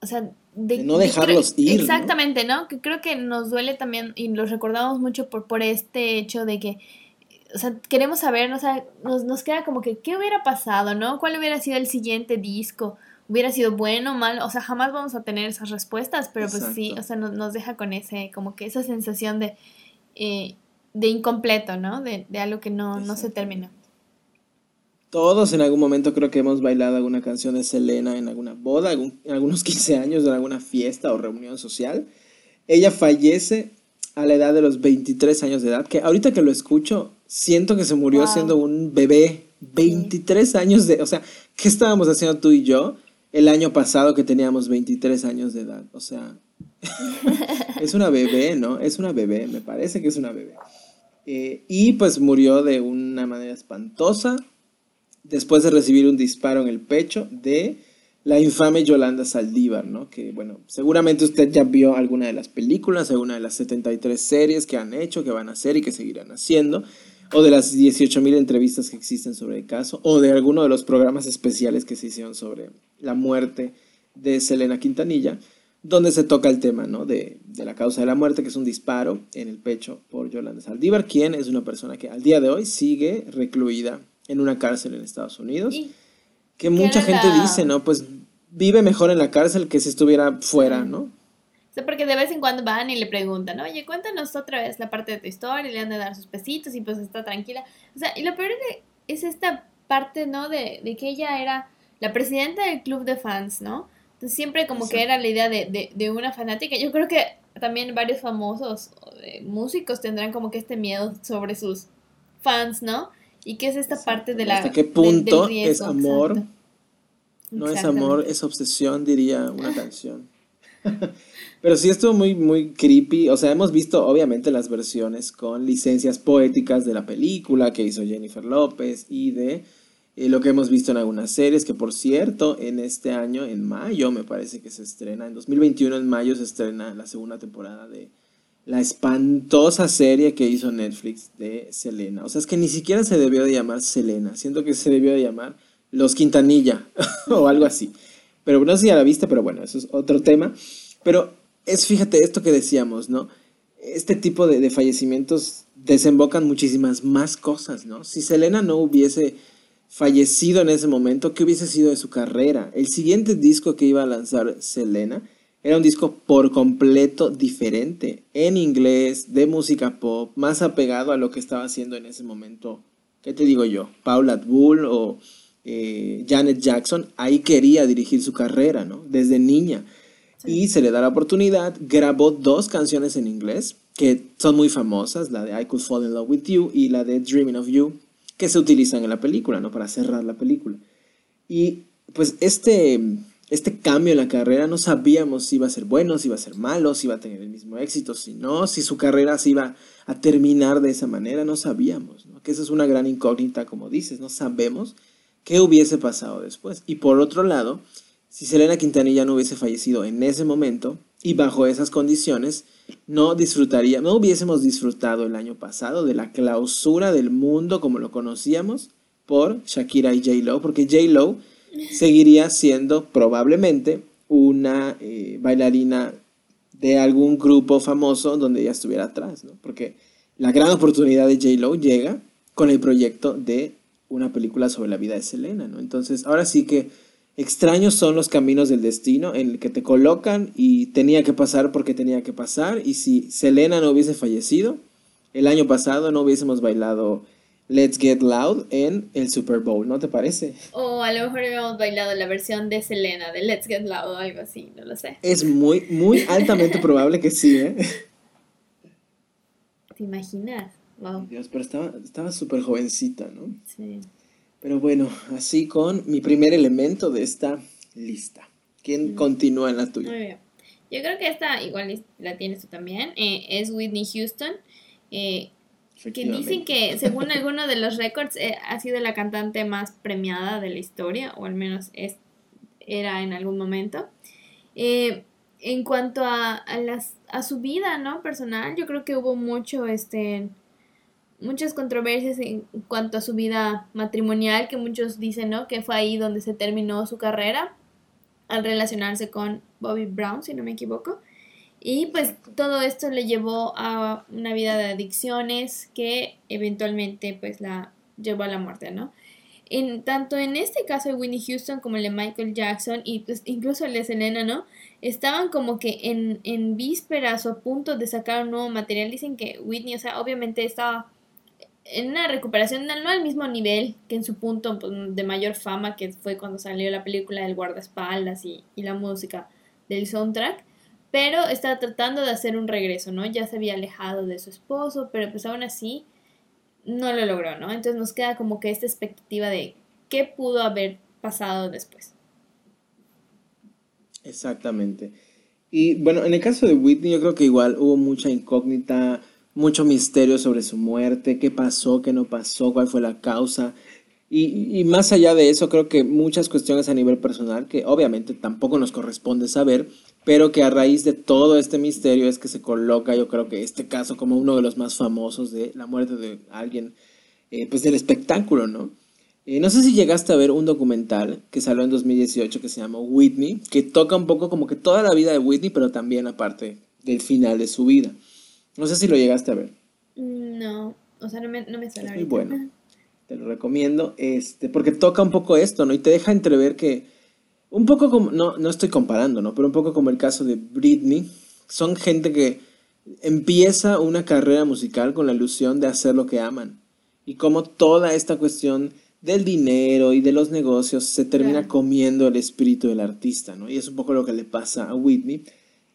o sea, de, no dejarlos ir. Exactamente, ¿no? Que creo que nos duele también y los recordamos mucho por, por este hecho de que o sea, queremos saber, o sea, nos, nos queda como que, ¿qué hubiera pasado, no? ¿Cuál hubiera sido el siguiente disco? ¿Hubiera sido bueno o malo? O sea, jamás vamos a tener esas respuestas, pero pues sí, o sea, nos, nos, deja con ese, como que esa sensación de, eh, de incompleto, ¿no? De, de algo que no, no se termina. Todos en algún momento creo que hemos bailado alguna canción de Selena en alguna boda, en algunos 15 años, en alguna fiesta o reunión social. Ella fallece a la edad de los 23 años de edad, que ahorita que lo escucho, siento que se murió siendo un bebé. 23 años de, o sea, ¿qué estábamos haciendo tú y yo el año pasado que teníamos 23 años de edad? O sea, es una bebé, ¿no? Es una bebé, me parece que es una bebé. Eh, y pues murió de una manera espantosa después de recibir un disparo en el pecho de la infame Yolanda Saldívar, ¿no? Que, bueno, seguramente usted ya vio alguna de las películas, alguna de las 73 series que han hecho, que van a hacer y que seguirán haciendo, o de las 18.000 entrevistas que existen sobre el caso, o de alguno de los programas especiales que se hicieron sobre la muerte de Selena Quintanilla, donde se toca el tema, ¿no? De, de la causa de la muerte, que es un disparo en el pecho por Yolanda Saldívar, quien es una persona que al día de hoy sigue recluida en una cárcel en Estados Unidos. que mucha gente dice, ¿no? Pues vive mejor en la cárcel que si estuviera fuera, ¿no? O sea, porque de vez en cuando van y le preguntan, oye, cuéntanos otra vez la parte de tu historia, y le han de dar sus pesitos y pues está tranquila. O sea, y lo peor es esta parte, ¿no? De, de que ella era la presidenta del club de fans, ¿no? Entonces siempre como que era la idea de, de, de, una fanática. Yo creo que también varios famosos músicos tendrán como que este miedo sobre sus fans, ¿no? Y que es esta parte de la... ¿Hasta qué punto es amor? No es amor, es obsesión, diría una canción. Pero sí estuvo muy, muy creepy. O sea, hemos visto obviamente las versiones con licencias poéticas de la película que hizo Jennifer López y de eh, lo que hemos visto en algunas series, que por cierto, en este año, en mayo me parece que se estrena, en 2021 en mayo se estrena la segunda temporada de la espantosa serie que hizo Netflix de Selena. O sea, es que ni siquiera se debió de llamar Selena, siento que se debió de llamar Los Quintanilla o algo así. Pero no sé si a la vista, pero bueno, eso es otro tema. Pero es, fíjate, esto que decíamos, ¿no? Este tipo de, de fallecimientos desembocan muchísimas más cosas, ¿no? Si Selena no hubiese fallecido en ese momento, ¿qué hubiese sido de su carrera? El siguiente disco que iba a lanzar Selena era un disco por completo diferente, en inglés, de música pop, más apegado a lo que estaba haciendo en ese momento. ¿Qué te digo yo? Paula Abdul o eh, Janet Jackson, ahí quería dirigir su carrera, ¿no? Desde niña. Y se le da la oportunidad, grabó dos canciones en inglés que son muy famosas, la de I Could Fall in Love with You y la de Dreaming of You, que se utilizan en la película, ¿no? Para cerrar la película. Y pues este este cambio en la carrera no sabíamos si iba a ser bueno, si iba a ser malo, si iba a tener el mismo éxito, si no, si su carrera se iba a terminar de esa manera, no sabíamos, ¿no? que esa es una gran incógnita, como dices, no sabemos qué hubiese pasado después. Y por otro lado, si Selena Quintanilla no hubiese fallecido en ese momento y bajo esas condiciones, no disfrutaría, no hubiésemos disfrutado el año pasado de la clausura del mundo como lo conocíamos por Shakira y J. Lo, porque J. Seguiría siendo probablemente una eh, bailarina de algún grupo famoso donde ella estuviera atrás, ¿no? Porque la gran oportunidad de J-Lo llega con el proyecto de una película sobre la vida de Selena, ¿no? Entonces, ahora sí que extraños son los caminos del destino en el que te colocan y tenía que pasar porque tenía que pasar y si Selena no hubiese fallecido, el año pasado no hubiésemos bailado Let's Get Loud en el Super Bowl, ¿no te parece? O a lo mejor habíamos bailado la versión de Selena de Let's Get Loud o algo así, no lo sé. Es muy, muy altamente probable que sí, ¿eh? ¿Te imaginas? Wow. Dios, pero estaba súper jovencita, ¿no? Sí. Pero bueno, así con mi primer elemento de esta lista. ¿Quién mm. continúa en la tuya? Muy bien. Yo creo que esta igual la tienes tú también. Eh, es Whitney Houston. Eh, que dicen que, según alguno de los récords, eh, ha sido la cantante más premiada de la historia, o al menos es, era en algún momento. Eh, en cuanto a, las, a su vida, ¿no? Personal, yo creo que hubo mucho, este, muchas controversias en cuanto a su vida matrimonial, que muchos dicen, ¿no? Que fue ahí donde se terminó su carrera, al relacionarse con Bobby Brown, si no me equivoco. Y pues todo esto le llevó a una vida de adicciones que eventualmente pues la llevó a la muerte, ¿no? En, tanto en este caso de Winnie Houston como el de Michael Jackson y pues incluso el de Selena, ¿no? Estaban como que en, en vísperas o a punto de sacar un nuevo material. Dicen que Whitney, o sea, obviamente estaba en una recuperación, no al mismo nivel que en su punto pues, de mayor fama, que fue cuando salió la película del guardaespaldas y, y la música del soundtrack pero estaba tratando de hacer un regreso, ¿no? Ya se había alejado de su esposo, pero pues aún así no lo logró, ¿no? Entonces nos queda como que esta expectativa de qué pudo haber pasado después. Exactamente. Y bueno, en el caso de Whitney yo creo que igual hubo mucha incógnita, mucho misterio sobre su muerte, qué pasó, qué no pasó, cuál fue la causa. Y, y, más allá de eso, creo que muchas cuestiones a nivel personal que obviamente tampoco nos corresponde saber, pero que a raíz de todo este misterio es que se coloca, yo creo que este caso como uno de los más famosos de la muerte de alguien, eh, pues del espectáculo, ¿no? Eh, no sé si llegaste a ver un documental que salió en 2018 que se llama Whitney, que toca un poco como que toda la vida de Whitney, pero también la parte del final de su vida. No sé si lo llegaste a ver. No, o sea, no me, no me suena. muy bueno. Te lo recomiendo, este, porque toca un poco esto, ¿no? Y te deja entrever que, un poco como, no, no estoy comparando, ¿no? Pero un poco como el caso de Britney, son gente que empieza una carrera musical con la ilusión de hacer lo que aman. Y como toda esta cuestión del dinero y de los negocios se termina comiendo el espíritu del artista, ¿no? Y es un poco lo que le pasa a Whitney.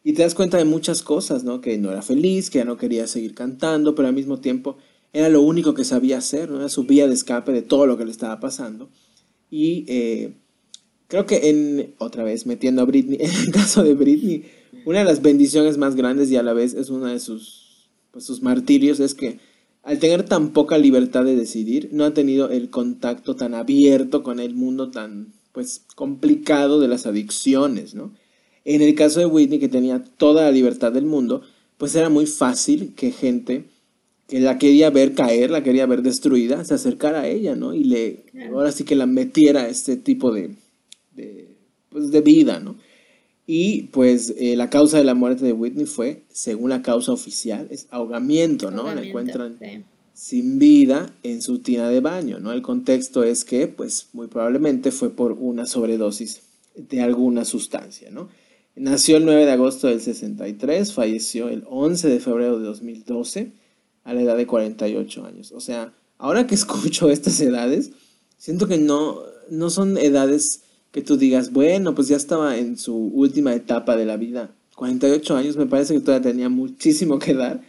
Y te das cuenta de muchas cosas, ¿no? Que no era feliz, que ya no quería seguir cantando, pero al mismo tiempo era lo único que sabía hacer, ¿no? Era su vía de escape de todo lo que le estaba pasando. Y eh, creo que en, otra vez metiendo a Britney, en el caso de Britney, una de las bendiciones más grandes y a la vez es uno de sus, pues, sus martirios es que al tener tan poca libertad de decidir, no ha tenido el contacto tan abierto con el mundo tan pues complicado de las adicciones, ¿no? En el caso de Whitney, que tenía toda la libertad del mundo, pues era muy fácil que gente la quería ver caer, la quería ver destruida, se acercara a ella, ¿no? Y le, ahora sí que la metiera a este tipo de, de, pues, de vida, ¿no? Y pues eh, la causa de la muerte de Whitney fue, según la causa oficial, es ahogamiento, ¿no? la encuentran sin vida en su tina de baño, ¿no? El contexto es que, pues muy probablemente fue por una sobredosis de alguna sustancia, ¿no? Nació el 9 de agosto del 63, falleció el 11 de febrero de 2012 a la edad de 48 años. O sea, ahora que escucho estas edades, siento que no, no son edades que tú digas, bueno, pues ya estaba en su última etapa de la vida. 48 años, me parece que todavía tenía muchísimo que dar.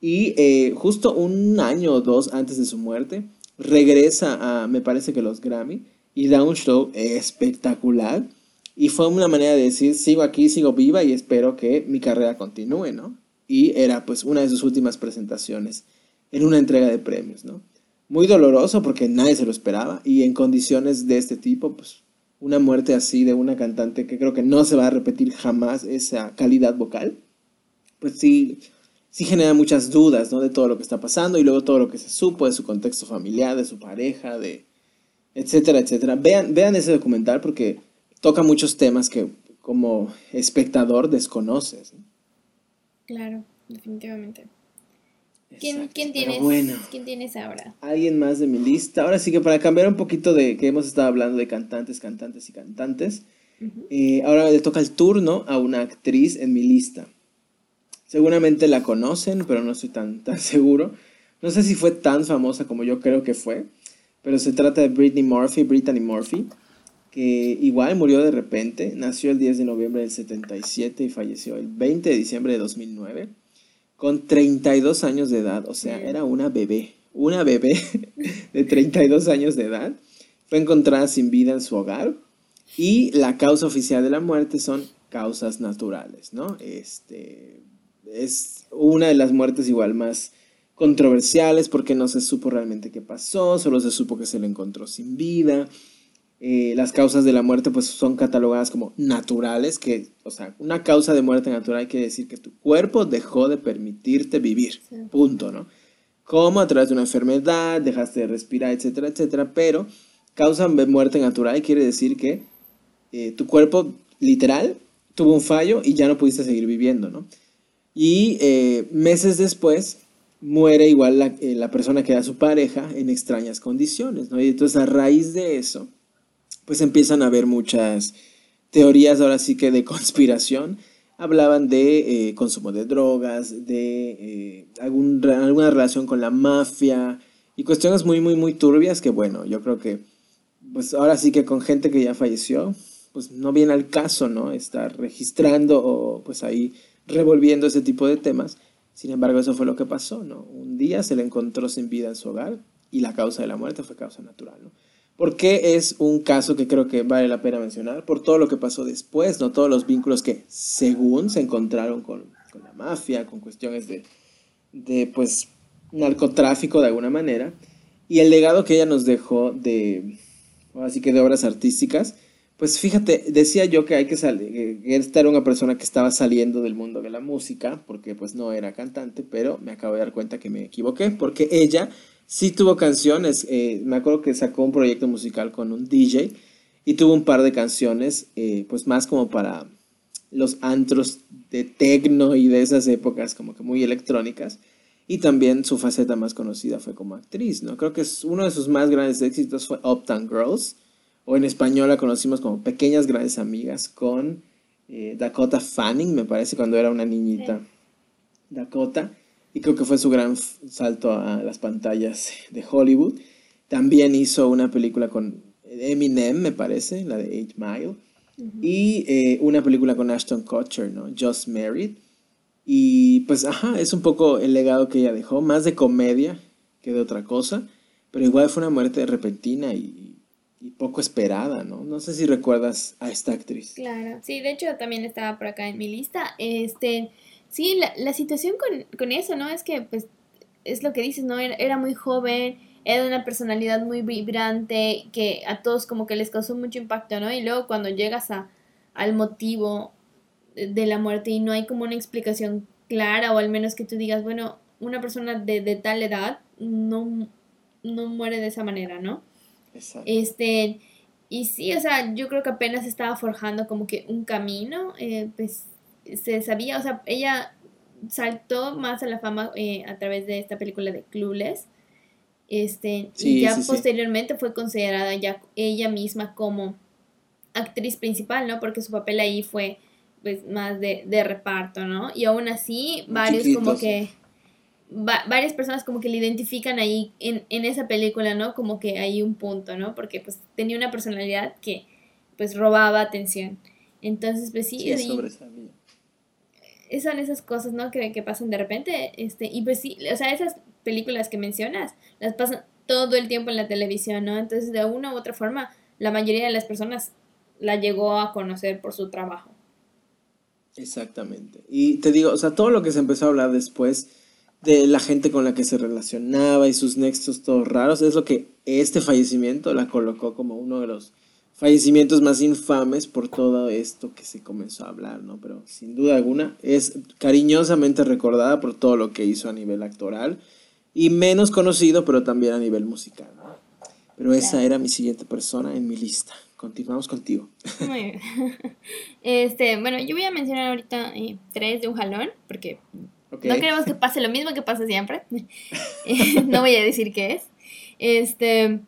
Y eh, justo un año o dos antes de su muerte, regresa a, me parece que los Grammy, y da un show espectacular. Y fue una manera de decir, sigo aquí, sigo viva y espero que mi carrera continúe, ¿no? Y era pues una de sus últimas presentaciones en una entrega de premios, ¿no? Muy doloroso porque nadie se lo esperaba y en condiciones de este tipo, pues una muerte así de una cantante que creo que no se va a repetir jamás esa calidad vocal, pues sí, sí genera muchas dudas, ¿no? De todo lo que está pasando y luego todo lo que se supo de su contexto familiar, de su pareja, de etcétera, etcétera. Vean, vean ese documental porque toca muchos temas que como espectador desconoces. Claro, definitivamente. ¿Quién, tienes, ¿Quién tienes ahora? Alguien más de mi lista. Ahora sí que para cambiar un poquito de que hemos estado hablando de cantantes, cantantes y cantantes, eh, ahora le toca el turno a una actriz en mi lista. Seguramente la conocen, pero no estoy tan, tan seguro. No sé si fue tan famosa como yo creo que fue, pero se trata de Britney Murphy, Brittany Murphy, que igual murió de repente. Nació el 10 de noviembre del 77 y falleció el 20 de diciembre de 2009 con 32 años de edad, o sea, era una bebé, una bebé de 32 años de edad, fue encontrada sin vida en su hogar y la causa oficial de la muerte son causas naturales, ¿no? Este es una de las muertes igual más controversiales porque no se supo realmente qué pasó, solo se supo que se le encontró sin vida. Eh, las causas de la muerte pues son catalogadas como naturales, que, o sea, una causa de muerte natural quiere decir que tu cuerpo dejó de permitirte vivir, punto, ¿no? Como a través de una enfermedad, dejaste de respirar, etcétera, etcétera, pero causa de muerte natural quiere decir que eh, tu cuerpo literal tuvo un fallo y ya no pudiste seguir viviendo, ¿no? Y eh, meses después muere igual la, la, persona que era su pareja en extrañas condiciones, ¿no? Y entonces a raíz de eso, pues empiezan a haber muchas teorías ahora sí que de conspiración. Hablaban de eh, consumo de drogas, de eh, alguna relación con la mafia y cuestiones muy, muy, muy turbias que bueno, yo creo que pues ahora sí que con gente que ya falleció, pues no viene al caso, ¿no? Estar registrando o pues ahí revolviendo ese tipo de temas. Sin embargo, eso fue lo que pasó, ¿no? Un día se le encontró sin vida en su hogar y la causa de la muerte fue causa natural, ¿no? ¿Por qué es un caso que creo que vale la pena mencionar? Por todo lo que pasó después, ¿no? Todos los vínculos que, según se encontraron con, la mafia, con cuestiones de, de, pues, narcotráfico de alguna manera. Y el legado que ella nos dejó de, así que de obras artísticas, pues fíjate, decía yo que hay que salir, esta era una persona que estaba saliendo del mundo de la música, porque pues no era cantante, pero me acabo de dar cuenta que me equivoqué, porque ella sí tuvo canciones. Eh, me acuerdo que sacó un proyecto musical con un DJ y tuvo un par de canciones, eh, pues más como para los antros de tecno y de esas épocas, como que muy electrónicas. Y también su faceta más conocida fue como actriz, ¿no? Creo que es uno de sus más grandes éxitos fue Uptown Girls, o en español la conocimos como Pequeñas Grandes Amigas, con eh, Dakota Fanning, me parece, cuando era una niñita. Dakota. Y creo que fue su gran salto a las pantallas de Hollywood. También hizo una película con Eminem, me parece, la de Eight Mile. Y eh, una película con Ashton Kutcher, ¿no? Just Married. Y pues, ajá, es un poco el legado que ella dejó, más de comedia que de otra cosa, pero igual fue una muerte repentina y, poco esperada, ¿no? No sé si recuerdas a esta actriz. Claro, sí, de hecho también estaba por acá en mi lista. Este, sí, la, la situación con, con, eso, ¿no? Es que, pues, es lo que dices, ¿no? Era, era muy joven, era de una personalidad muy vibrante, que a todos como que les causó mucho impacto, ¿no? Y luego cuando llegas a, al motivo de la muerte y no hay como una explicación clara o al menos que tú digas, bueno, una persona de, de tal edad no, no muere de esa manera, ¿no? Exacto. Este, y sí, o sea, yo creo que apenas estaba forjando como que un camino, eh, pues se sabía, o sea, ella saltó más a la fama eh, a través de esta película de Clueless. Este, y ya posteriormente fue considerada ya ella misma como actriz principal, ¿no? Porque su papel ahí fue pues más de, de reparto, ¿no? Y aún así, varios como que, varias personas como que le identifican ahí en, en esa película, ¿no? Como que hay un punto, ¿no? Porque pues tenía una personalidad que pues robaba atención. Entonces, pues sí, sí son esas cosas, ¿no? Que, que pasan de repente, este, y pues sí, o sea, esas películas que mencionas, las pasan todo el tiempo en la televisión, ¿no? Entonces, de una u otra forma, la mayoría de las personas la llegó a conocer por su trabajo. Exactamente. Y te digo, o sea, todo lo que se empezó a hablar después de la gente con la que se relacionaba y sus nexos todos raros, es lo que este fallecimiento la colocó como uno de los fallecimientos más infames por todo esto que se comenzó a hablar, ¿no? Pero sin duda alguna es cariñosamente recordada por todo lo que hizo a nivel actoral y menos conocido, pero también a nivel musical, ¿no? Pero esa era mi siguiente persona en mi lista. Continuamos contigo. Muy bien. Este, bueno, yo voy a mencionar ahorita eh, tres de un jalón, porque no queremos que pase lo mismo que pasa siempre. no voy a decir qué es. Este,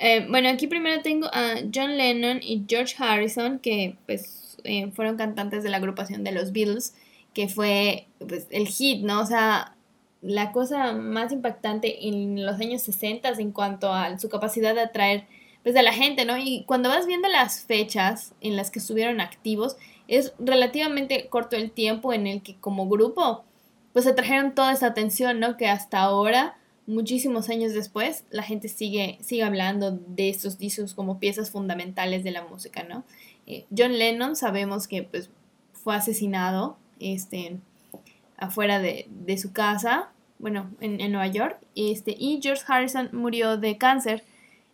eh, bueno, aquí primero tengo a John Lennon y George Harrison, que pues eh, fueron cantantes de la agrupación de los Beatles, que fue pues, el hit, ¿no? O sea, la cosa más impactante en los años 60 en cuanto a su capacidad de atraer pues de la gente, ¿no? Y cuando vas viendo las fechas en las que estuvieron activos, es relativamente corto el tiempo en el que como grupo, pues atrajeron toda esa atención, ¿no? Que hasta ahora, muchísimos años después, la gente sigue, sigue hablando de estos discos como piezas fundamentales de la música, ¿no? Eh, John Lennon sabemos que pues fue asesinado, este, afuera de, de su casa, bueno, en, en Nueva York, este, y George Harrison murió de cáncer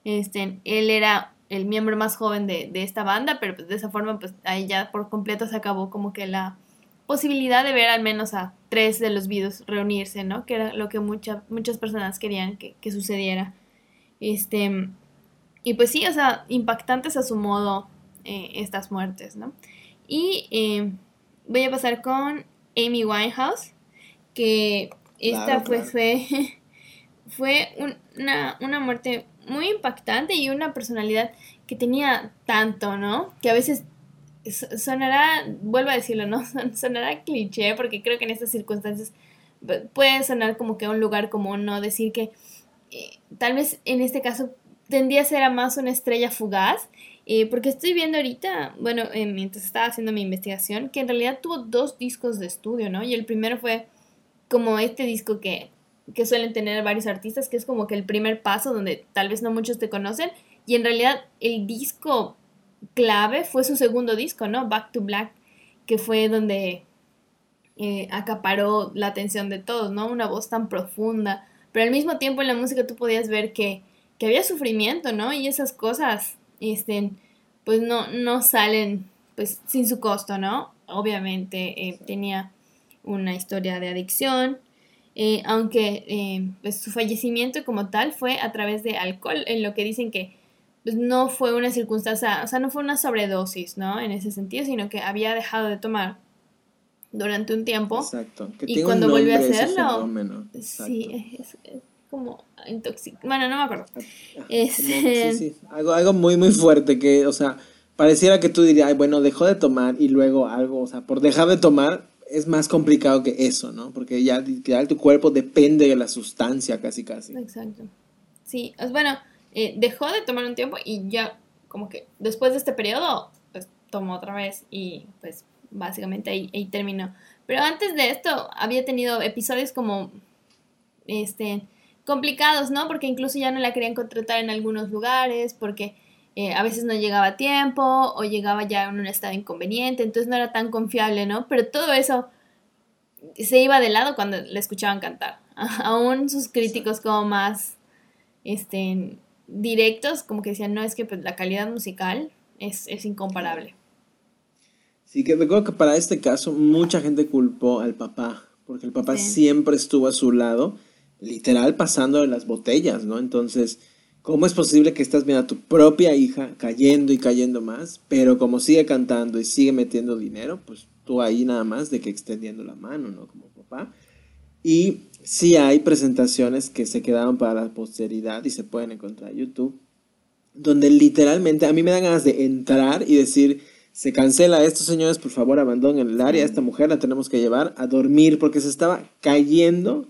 este, él era el miembro más joven de, esta banda, pero pues de esa forma, pues ahí ya por completo se acabó como que la posibilidad de ver al menos a tres de los videos reunirse, ¿no? Que era lo que muchas muchas personas querían que, sucediera. Este, y pues sí, o sea, impactantes a su modo eh, estas muertes, ¿no? Y eh, voy a pasar con Amy Winehouse, que esta pues fue, fue una, una muerte muy impactante y una personalidad que tenía tanto, ¿no? Que a veces sonará, vuelvo a decirlo, ¿no? Sonará cliché porque creo que en estas circunstancias puede sonar como que un lugar común, ¿no? Decir que eh, tal vez en este caso tendría a ser a más una estrella fugaz, eh, porque estoy viendo ahorita, bueno, eh, mientras estaba haciendo mi investigación, que en realidad tuvo dos discos de estudio, ¿no? Y el primero fue como este disco que que suelen tener varios artistas, que es como que el primer paso donde tal vez no muchos te conocen. Y en realidad el disco clave fue su segundo disco, ¿no? Back to Black, que fue donde eh, acaparó la atención de todos, ¿no? Una voz tan profunda. Pero al mismo tiempo en la música tú podías ver que, que había sufrimiento, ¿no? Y esas cosas, este, pues no, no salen pues sin su costo, ¿no? Obviamente eh, tenía una historia de adicción, eh, aunque pues su fallecimiento como tal fue a través de alcohol, en lo que dicen que pues, no fue una circunstancia, o sea, no fue una sobredosis, ¿no? En ese sentido, sino que había dejado de tomar durante un tiempo. Exacto. y cuando volvió a hacerlo, sí, es, como intoxicante. Bueno, no me acuerdo. Ah, ah, sí, sí. Algo, algo muy, muy fuerte que, o sea, pareciera que tú dirías, bueno, dejó de tomar y luego algo, o sea, por dejar de tomar es más complicado que eso, ¿no? Porque ya, ya tu cuerpo depende de la sustancia casi, casi. Exacto. Sí, es bueno, eh, dejó de tomar un tiempo y ya como que después de este periodo, pues tomó otra vez y pues básicamente ahí, terminó. Pero antes de esto había tenido episodios como, este, complicados, ¿no? Porque incluso ya no la querían contratar en algunos lugares, porque eh, a veces no llegaba a tiempo o llegaba ya en un estado inconveniente, entonces no era tan confiable, ¿no? Pero todo eso se iba de lado cuando le escuchaban cantar. Aún sus críticos como más este, directos, como que decían, no, es que pues, la calidad musical es, incomparable. Sí, que recuerdo que para este caso mucha gente culpó al papá, porque el papá siempre estuvo a su lado, literal pasando de las botellas, ¿no? Entonces, ¿cómo es posible que estás viendo a tu propia hija cayendo y cayendo más, pero como sigue cantando y sigue metiendo dinero, pues tú ahí nada más de que extendiendo la mano, ¿no? Como papá. Y sí hay presentaciones que se quedaron para la posteridad y se pueden encontrar en YouTube, donde literalmente a mí me dan ganas de entrar y decir, se cancela esto, señores, por favor abandonen el área, esta mujer la tenemos que llevar a dormir porque se estaba cayendo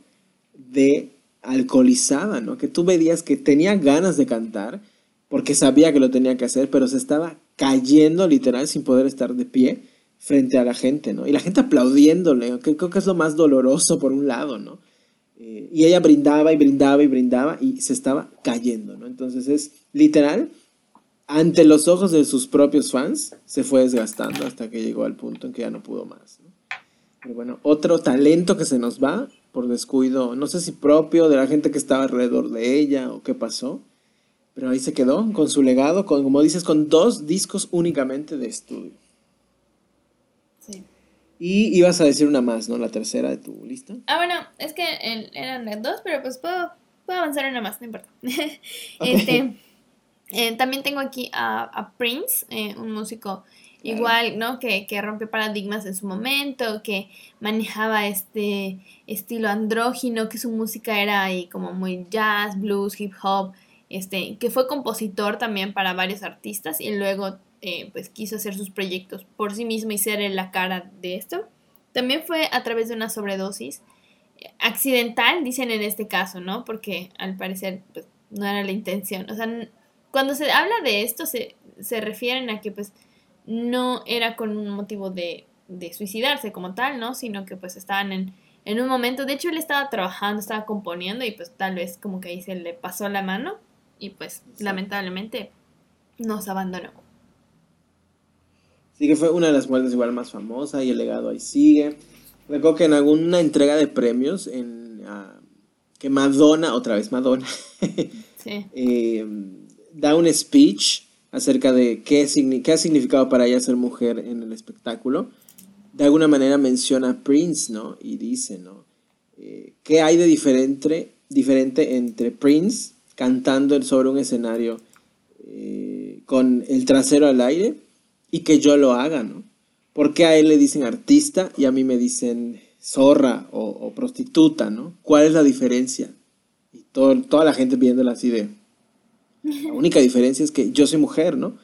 de alcoholizada, ¿no? Que tú veías que tenía ganas de cantar porque sabía que lo tenía que hacer, pero se estaba cayendo literal sin poder estar de pie frente a la gente, ¿no? Y la gente aplaudiéndole, que creo que es lo más doloroso por un lado, ¿no? Y ella brindaba y brindaba y brindaba y se estaba cayendo, ¿no? Entonces es literal, ante los ojos de sus propios fans, se fue desgastando hasta que llegó al punto en que ya no pudo más. Pero bueno, otro talento que se nos va por descuido, no sé si propio de la gente que estaba alrededor de ella o qué pasó, pero ahí se quedó con su legado, con, como dices, con dos discos únicamente de estudio. Y ibas a decir una más, ¿no? La tercera de tu lista. Ah, bueno, es que eran las dos, pero pues puedo, puedo avanzar una más, no importa. este, eh, también tengo aquí a, Prince, eh, un músico igual, ¿no? Que, que rompe paradigmas en su momento, que manejaba este estilo andrógino, que su música era ahí como muy jazz, blues, hip hop, este, que fue compositor también para varios artistas y luego eh, pues quiso hacer sus proyectos por sí mismo y ser la cara de esto. También fue a través de una sobredosis accidental, dicen en este caso, ¿no? Porque al parecer pues, no era la intención. O sea, cuando se habla de esto se, se refieren a que pues no era con un motivo de, de suicidarse como tal, ¿no? Sino que pues estaban en, en un momento, de hecho él estaba trabajando, estaba componiendo y pues tal vez como que ahí se le pasó la mano y pues lamentablemente nos abandonó. Sí que fue una de las muertes igual más famosas y el legado ahí sigue. Recuerdo que en alguna entrega de premios, en, ah, que Madonna, otra vez Madonna, eh, da un speech acerca de qué, qué, ha significado para ella ser mujer en el espectáculo. De alguna manera menciona a Prince, ¿no? Y dice, ¿no? Eh, ¿Qué hay de diferente, diferente entre Prince cantando sobre un escenario eh, con el trasero al aire y que yo lo haga, ¿no? ¿Por qué a él le dicen artista y a mí me dicen zorra o, prostituta, ¿no? ¿Cuál es la diferencia? Y todo, toda la gente viéndola así de... La única diferencia es que yo soy mujer, ¿no?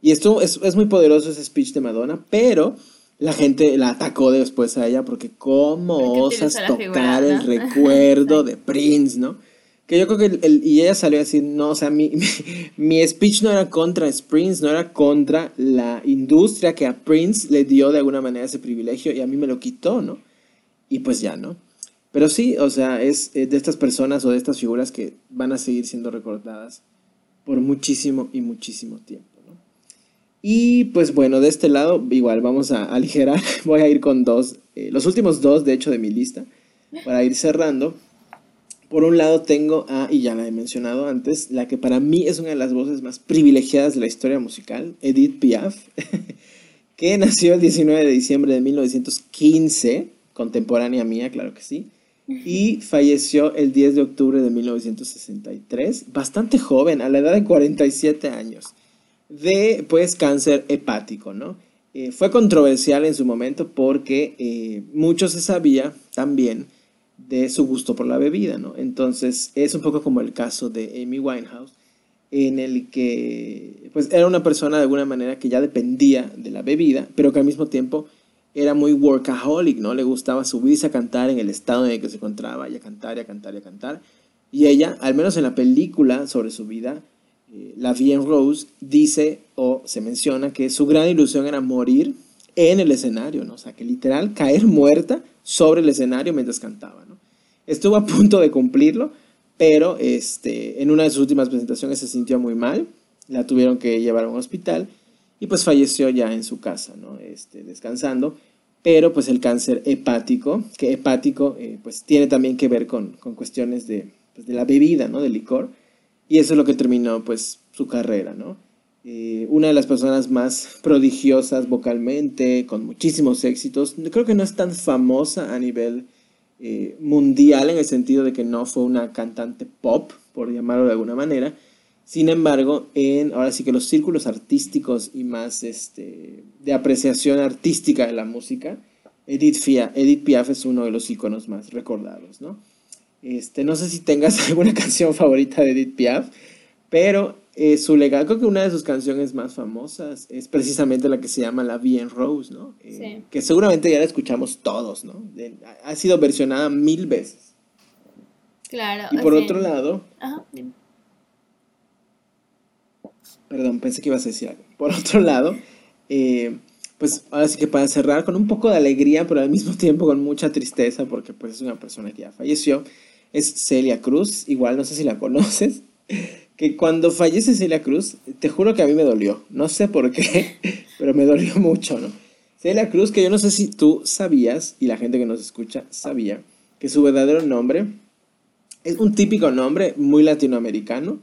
Y esto es, es muy poderoso ese speech de Madonna, pero la gente la atacó después a ella porque cómo osas tocar el recuerdo de Prince, ¿no? Que yo creo que el, y ella salió a decir, no, o sea, mi, mi, speech no era contra Prince, no era contra la industria que a Prince le dio de alguna manera ese privilegio y a mí me lo quitó, ¿no? Y pues ya, ¿no? Pero sí, o sea, es de estas personas o de estas figuras que van a seguir siendo recordadas por muchísimo y muchísimo tiempo, ¿no? Y pues bueno, de este lado, igual vamos a aligerar, voy a ir con dos, eh, los últimos dos, de hecho, de mi lista, para ir cerrando. Por un lado tengo a, y ya la he mencionado antes, la que para mí es una de las voces más privilegiadas de la historia musical, Edith Piaf, que nació el 19 de diciembre de 1915, contemporánea mía, claro que sí, y falleció el 10 de octubre de 1963, bastante joven, a la edad de 47 años, de pues cáncer hepático, ¿no? eh, fue controversial en su momento porque eh, mucho se sabía también de su gusto por la bebida, ¿no? Entonces es un poco como el caso de Amy Winehouse, en el que pues era una persona de alguna manera que ya dependía de la bebida, pero que al mismo tiempo era muy workaholic, ¿no? Le gustaba subirse a cantar en el estado en el que se encontraba, y a cantar, y a cantar, y a cantar. Y ella, al menos en la película sobre su vida, eh, la Vie Rose dice o se menciona que su gran ilusión era morir en el escenario, ¿no? O sea, que literal caer muerta sobre el escenario mientras cantaba, ¿no? Estuvo a punto de cumplirlo, pero este, en una de sus últimas presentaciones se sintió muy mal, la tuvieron que llevar a un hospital y pues falleció ya en su casa, ¿no? Este, descansando, pero pues el cáncer hepático, que hepático eh, pues tiene también que ver con, con cuestiones de, pues, de la bebida, ¿no? Del licor, y eso es lo que terminó pues su carrera, ¿no? Eh, una de las personas más prodigiosas vocalmente, con muchísimos éxitos, creo que no es tan famosa a nivel eh, mundial en el sentido de que no fue una cantante pop, por llamarlo de alguna manera, sin embargo, en ahora sí que los círculos artísticos y más este, de apreciación artística de la música, Edith, Edith Piaf es uno de los iconos más recordados, ¿no? Este, no sé si tengas alguna canción favorita de Edith Piaf, pero eh, su legado, creo que una de sus canciones más famosas es precisamente la que se llama La Vie en Rose, ¿no? Eh, sí. Que seguramente ya la escuchamos todos, ¿no? ha sido versionada mil veces. Claro. Y por otro lado... Perdón, pensé que ibas a decir algo. Por otro lado, eh, pues ahora sí que para cerrar con un poco de alegría, pero al mismo tiempo con mucha tristeza, porque pues es una persona que ya falleció, es Celia Cruz, igual no sé si la conoces, que cuando fallece Celia Cruz, te juro que a mí me dolió, no sé por qué, pero me dolió mucho, ¿no? Celia Cruz, que yo no sé si tú sabías, y la gente que nos escucha sabía, que su verdadero nombre es un típico nombre muy latinoamericano,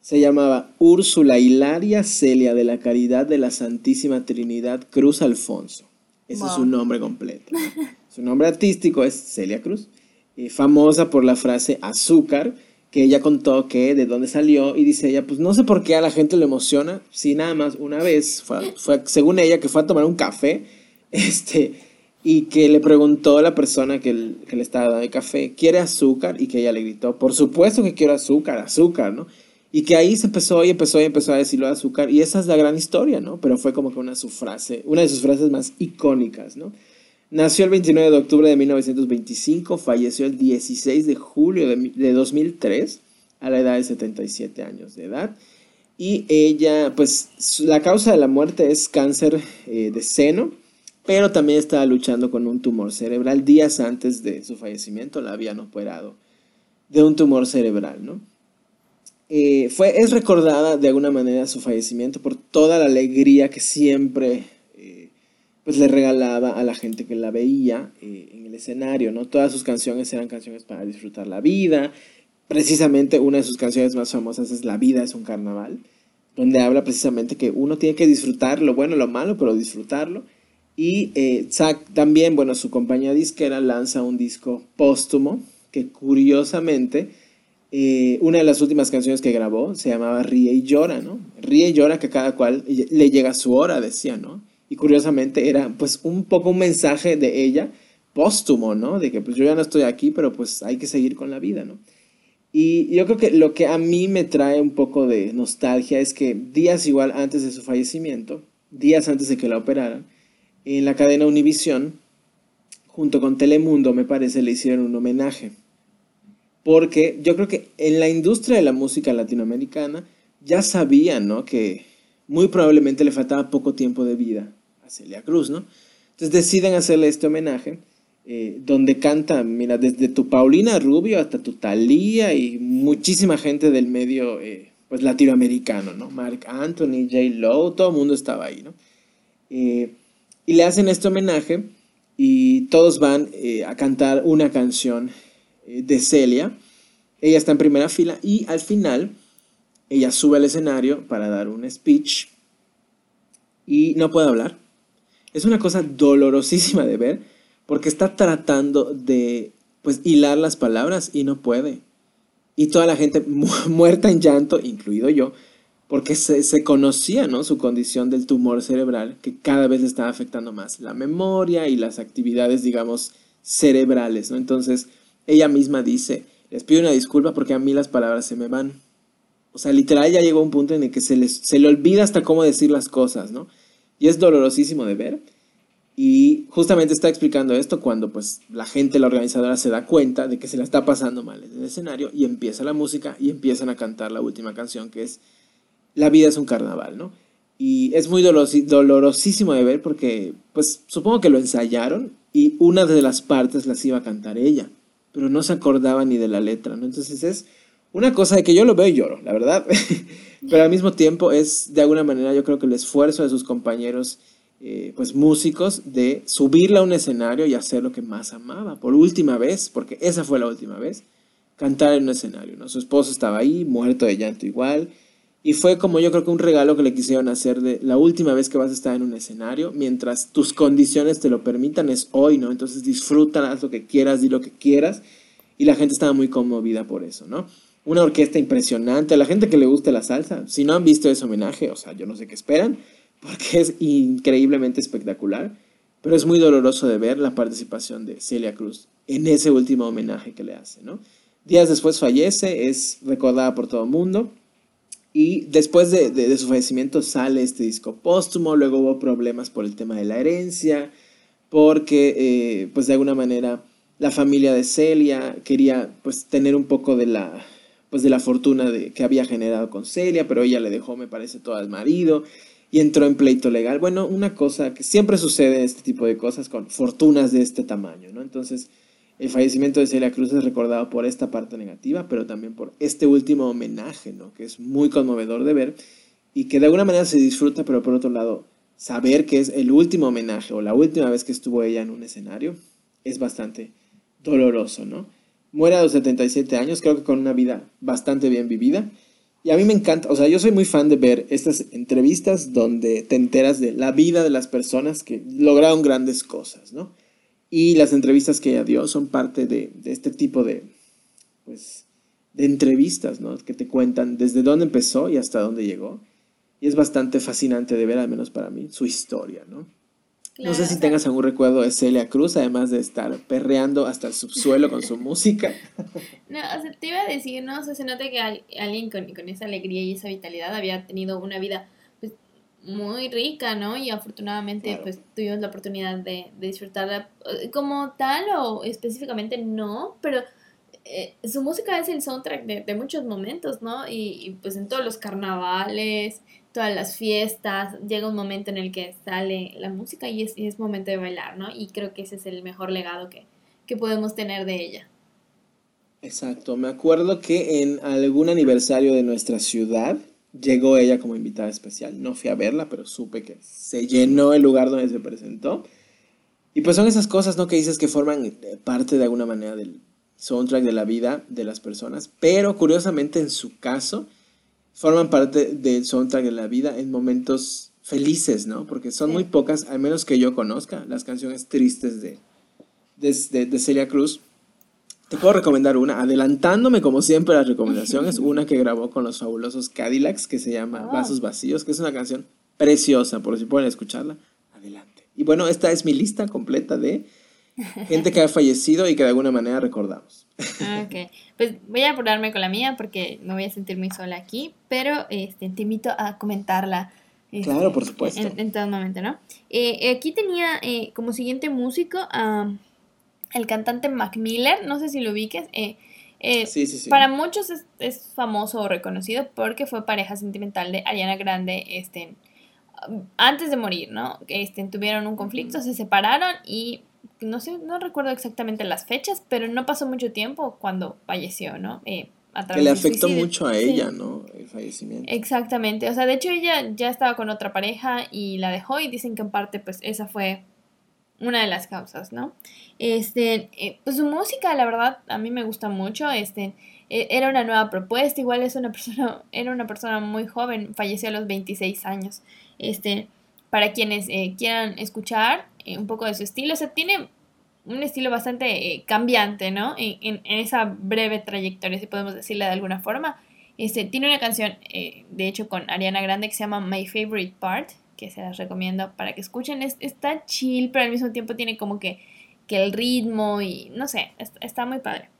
se llamaba Úrsula Hilaria Celia de la Caridad de la Santísima Trinidad Cruz Alfonso. Ese es su nombre completo. su nombre artístico es Celia Cruz, eh, famosa por la frase azúcar, que ella contó que de dónde salió y dice ella, pues no sé por qué a la gente le emociona, si nada más una vez, fue, según ella, que fue a tomar un café, este, y que le preguntó a la persona que, que le estaba dando el café, ¿quiere azúcar? Y que ella le gritó, por supuesto que quiero azúcar, azúcar, ¿no? Y que ahí se empezó y empezó y empezó a decirlo de azúcar. Y esa es la gran historia, ¿no? Pero fue como que una, su frase, una de sus frases más icónicas, ¿no? Nació el 29 de octubre de 1925, falleció el 16 de julio de, 2003 a la edad de 77 años de edad. Y ella, pues la causa de la muerte es cáncer eh, de seno, pero también estaba luchando con un tumor cerebral. Días antes de su fallecimiento la habían operado de un tumor cerebral, ¿no? Eh, fue, es recordada de alguna manera su fallecimiento por toda la alegría que siempre pues le regalaba a la gente que la veía eh, en el escenario, ¿no? Todas sus canciones eran canciones para disfrutar la vida. Precisamente una de sus canciones más famosas es La vida es un carnaval, donde habla precisamente que uno tiene que disfrutar lo bueno, lo malo, pero disfrutarlo. Y también, bueno, su compañía disquera lanza un disco póstumo que curiosamente eh, una de las últimas canciones que grabó se llamaba Ríe y llora, ¿no? Ríe y llora que cada cual le llega su hora, decía, ¿no? Y curiosamente era pues un poco un mensaje de ella póstumo, ¿no? De que pues yo ya no estoy aquí, pero pues hay que seguir con la vida, ¿no? Y yo creo que lo que a mí me trae un poco de nostalgia es que días igual antes de su fallecimiento, días antes de que la operaran, en la cadena Univisión, junto con Telemundo, me parece, le hicieron un homenaje porque yo creo que en la industria de la música latinoamericana ya sabían, ¿no? Que muy probablemente le faltaba poco tiempo de vida Celia Cruz, ¿no? Entonces deciden hacerle este homenaje, eh, donde canta, mira, desde tu Paulina Rubio hasta tu Thalía y muchísima gente del medio, eh, pues, latinoamericano, ¿no? Mark Anthony, J. Lowe, todo el mundo estaba ahí, ¿no? Eh, y le hacen este homenaje y todos van a cantar una canción de Celia. Ella está en primera fila y al final ella sube al escenario para dar un speech y no puede hablar. Es una cosa dolorosísima de ver porque está tratando de pues hilar las palabras y no puede. Y toda la gente muerta en llanto, incluido yo, porque se, conocía, ¿no? Su condición del tumor cerebral, que cada vez estaba afectando más la memoria y las actividades, digamos, cerebrales, ¿no? Entonces, ella misma dice, les pido una disculpa porque a mí las palabras se me van. O sea, literal ya llegó un punto en el que se, les, se le olvida hasta cómo decir las cosas, ¿no? Y es dolorosísimo de ver. Y justamente está explicando esto cuando pues la gente, la organizadora se da cuenta de que se la está pasando mal en el escenario y empieza la música y empiezan a cantar la última canción que es La vida es un carnaval, ¿no? Y es muy dolorosísimo de ver porque pues supongo que lo ensayaron y una de las partes las iba a cantar ella, pero no se acordaba ni de la letra, ¿no? Entonces es una cosa de que yo lo veo y lloro, la verdad, pero al mismo tiempo es de alguna manera yo creo que el esfuerzo de sus compañeros eh, pues músicos de subirla a un escenario y hacer lo que más amaba, por última vez, porque esa fue la última vez, cantar en un escenario, ¿no? Su esposo estaba ahí, muerto de llanto igual, y fue como yo creo que un regalo que le quisieron hacer de la última vez que vas a estar en un escenario, mientras tus condiciones te lo permitan, es hoy, ¿no? Entonces disfruta, haz lo que quieras, di lo que quieras, y la gente estaba muy conmovida por eso, ¿no? Una orquesta impresionante, a la gente que le guste la salsa, si no han visto ese homenaje, o sea, yo no sé qué esperan, porque es increíblemente espectacular, pero es muy doloroso de ver la participación de Celia Cruz en ese último homenaje que le hace, ¿no? Días después fallece, es recordada por todo el mundo, y después de, su fallecimiento sale este disco póstumo, luego hubo problemas por el tema de la herencia, porque eh, pues de alguna manera la familia de Celia quería pues tener un poco de la pues de la fortuna que había generado con Celia, pero ella le dejó, me parece, todo al marido y entró en pleito legal. Bueno, una cosa que siempre sucede este tipo de cosas con fortunas de este tamaño, ¿no? Entonces, el fallecimiento de Celia Cruz es recordado por esta parte negativa, pero también por este último homenaje, ¿no? Que es muy conmovedor de ver y que de alguna manera se disfruta, pero por otro lado, saber que es el último homenaje o la última vez que estuvo ella en un escenario es bastante doloroso, ¿no? Muere a los 77 años, creo que con una vida bastante bien vivida y a mí me encanta, o sea, yo soy muy fan de ver estas entrevistas donde te enteras de la vida de las personas que lograron grandes cosas, ¿no? Y las entrevistas que ella dio son parte de, este tipo de, pues, de entrevistas, ¿no? Que te cuentan desde dónde empezó y hasta dónde llegó. Y es bastante fascinante de ver, al menos para mí, su historia, ¿no? No sé si tengas algún recuerdo de Celia Cruz, además de estar perreando hasta el subsuelo con su música. No, o sea, te iba a decir, ¿no? O sea, se nota que alguien con, con, esa alegría y esa vitalidad había tenido una vida pues, muy rica, ¿no? Y afortunadamente, pues, tuvimos la oportunidad de, de, disfrutarla eh, como tal o específicamente no, pero eh, su música es el soundtrack de, de muchos momentos, ¿no? Y, y, pues en todos los carnavales, todas las fiestas, llega un momento en el que sale la música y es, momento de bailar, ¿no? Y creo que ese es el mejor legado que, que podemos tener de ella. Exacto, me acuerdo que en algún aniversario de nuestra ciudad llegó ella como invitada especial. No fui a verla, pero supe que se llenó el lugar donde se presentó. Y pues son esas cosas, ¿no? Que dices que forman eh, parte de alguna manera del soundtrack de la vida de las personas. Pero curiosamente en su caso, forman parte del soundtrack de la vida en momentos felices, ¿no? Porque son muy pocas, al menos que yo conozca, las canciones tristes de, de, Celia Cruz. Te puedo recomendar una, adelantándome como siempre las recomendaciones, una que grabó con los fabulosos Cadillacs que se llama ah. Vasos Vacíos, que es una canción preciosa, por si pueden escucharla, adelante. Y bueno, esta es mi lista completa de gente que ha fallecido y que de alguna manera recordamos. Ah, ok, pues voy a apurarme con la mía porque me voy a sentir muy sola aquí, pero este, te invito a comentarla. Este, claro, por supuesto. En, todo momento, ¿no? Eh, aquí tenía eh, como siguiente músico a el cantante Mac Miller, no sé si lo ubiques. Eh, sí, sí, sí. Para muchos es, es, famoso o reconocido porque fue pareja sentimental de Ariana Grande este, antes de morir, ¿no? Este, tuvieron un conflicto, se separaron y no sé, no recuerdo exactamente las fechas, pero no pasó mucho tiempo cuando falleció, ¿no? Eh, que le afectó mucho a ella, ¿no? El fallecimiento. Exactamente, o sea, de hecho ella ya estaba con otra pareja y la dejó y dicen que en parte pues esa fue una de las causas, ¿no? Este, eh, pues su música, la verdad, a mí me gusta mucho, este, e, era una nueva propuesta, igual es una persona, era una persona muy joven, falleció a los 26 años, este, para quienes eh, quieran escuchar eh, un poco de su estilo. O sea, tiene un estilo bastante eh, cambiante, ¿no? En, esa breve trayectoria, si podemos decirle de alguna forma. Este, tiene una canción, eh, de hecho, con Ariana Grande que se llama My Favorite Part, que se las recomiendo para que escuchen. está chill, pero al mismo tiempo tiene como que, que el ritmo y no sé, está, muy padre.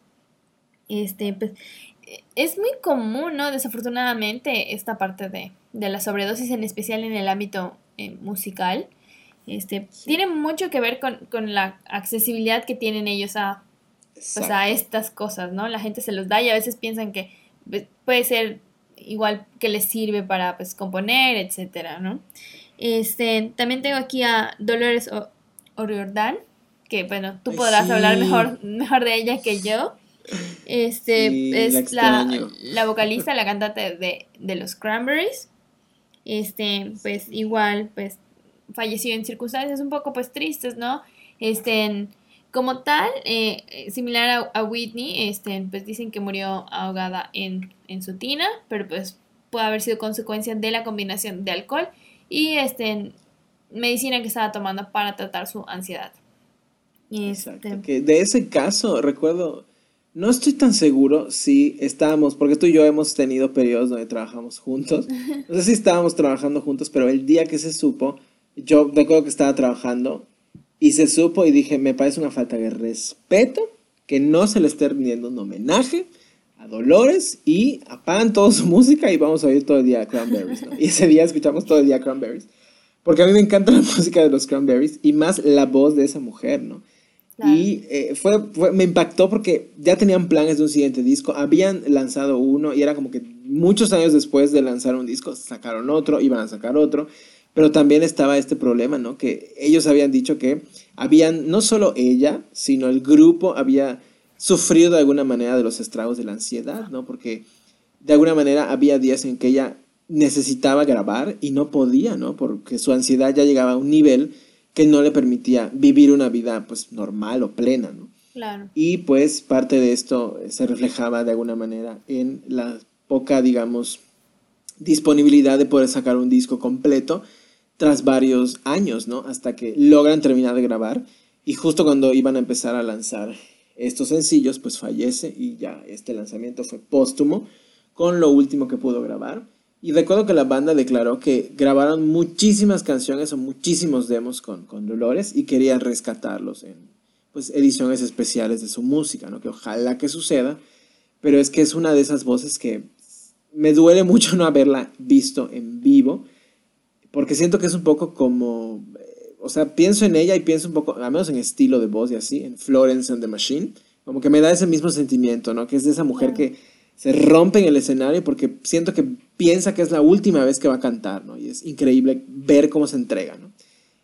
Este, pues, es muy común, ¿no? Desafortunadamente, esta parte de, de la sobredosis, en especial en el ámbito musical, este, tiene mucho que ver con, con, la accesibilidad que tienen ellos a, pues, a estas cosas, ¿no? La gente se los da y a veces piensan que pues, puede ser igual que les sirve para pues componer, etcétera, ¿no? Este, también tengo aquí a Dolores O'Riordan, que bueno, tú podrás hablar mejor, mejor de ella que yo. Este es la, la, vocalista, la cantante de, de, los Cranberries. Este, pues igual, pues falleció en circunstancias un poco pues tristes, ¿no? Este, como tal, eh, similar a, Whitney, este, pues dicen que murió ahogada en, en su tina, pero pues puede haber sido consecuencia de la combinación de alcohol y este, medicina que estaba tomando para tratar su ansiedad. Exacto. Este, de ese caso, recuerdo, no estoy tan seguro si estábamos, porque tú y yo hemos tenido periodos donde trabajamos juntos. No sé si estábamos trabajando juntos, pero el día que se supo, yo recuerdo que estaba trabajando y se supo y dije, me parece una falta de respeto que no se le esté rindiendo un homenaje a Dolores y apagan toda su música y vamos a oír todo el día Cranberries, ¿no? Y ese día escuchamos todo el día Cranberries. Porque a mí me encanta la música de los Cranberries y más la voz de esa mujer, ¿no? Y eh, fue, me impactó porque ya tenían planes de un siguiente disco, habían lanzado uno y era como que muchos años después de lanzar un disco sacaron otro, iban a sacar otro, pero también estaba este problema, ¿no? Que ellos habían dicho que habían, no solo ella, sino el grupo había sufrido de alguna manera de los estragos de la ansiedad, ¿no? Porque de alguna manera había días en que ella necesitaba grabar y no podía, ¿no? Porque su ansiedad ya llegaba a un nivel que no le permitía vivir una vida pues normal o plena, ¿no? Claro. Y pues parte de esto se reflejaba de alguna manera en la poca, digamos, disponibilidad de poder sacar un disco completo tras varios años, ¿no? Hasta que logran terminar de grabar y justo cuando iban a empezar a lanzar estos sencillos, pues fallece y ya este lanzamiento fue póstumo con lo último que pudo grabar. Y recuerdo que la banda declaró que grabaron muchísimas canciones o muchísimos demos con, con Dolores y querían rescatarlos en pues, ediciones especiales de su música, ¿no? Que ojalá que suceda, pero es que es una de esas voces que me duele mucho no haberla visto en vivo, porque siento que es un poco como o sea, pienso en ella y pienso un poco, al menos en estilo de voz y así, en Florence and the Machine, como que me da ese mismo sentimiento, ¿no? Que es de esa mujer que se rompe en el escenario porque siento que piensa que es la última vez que va a cantar, ¿no? Y es increíble ver cómo se entrega, ¿no?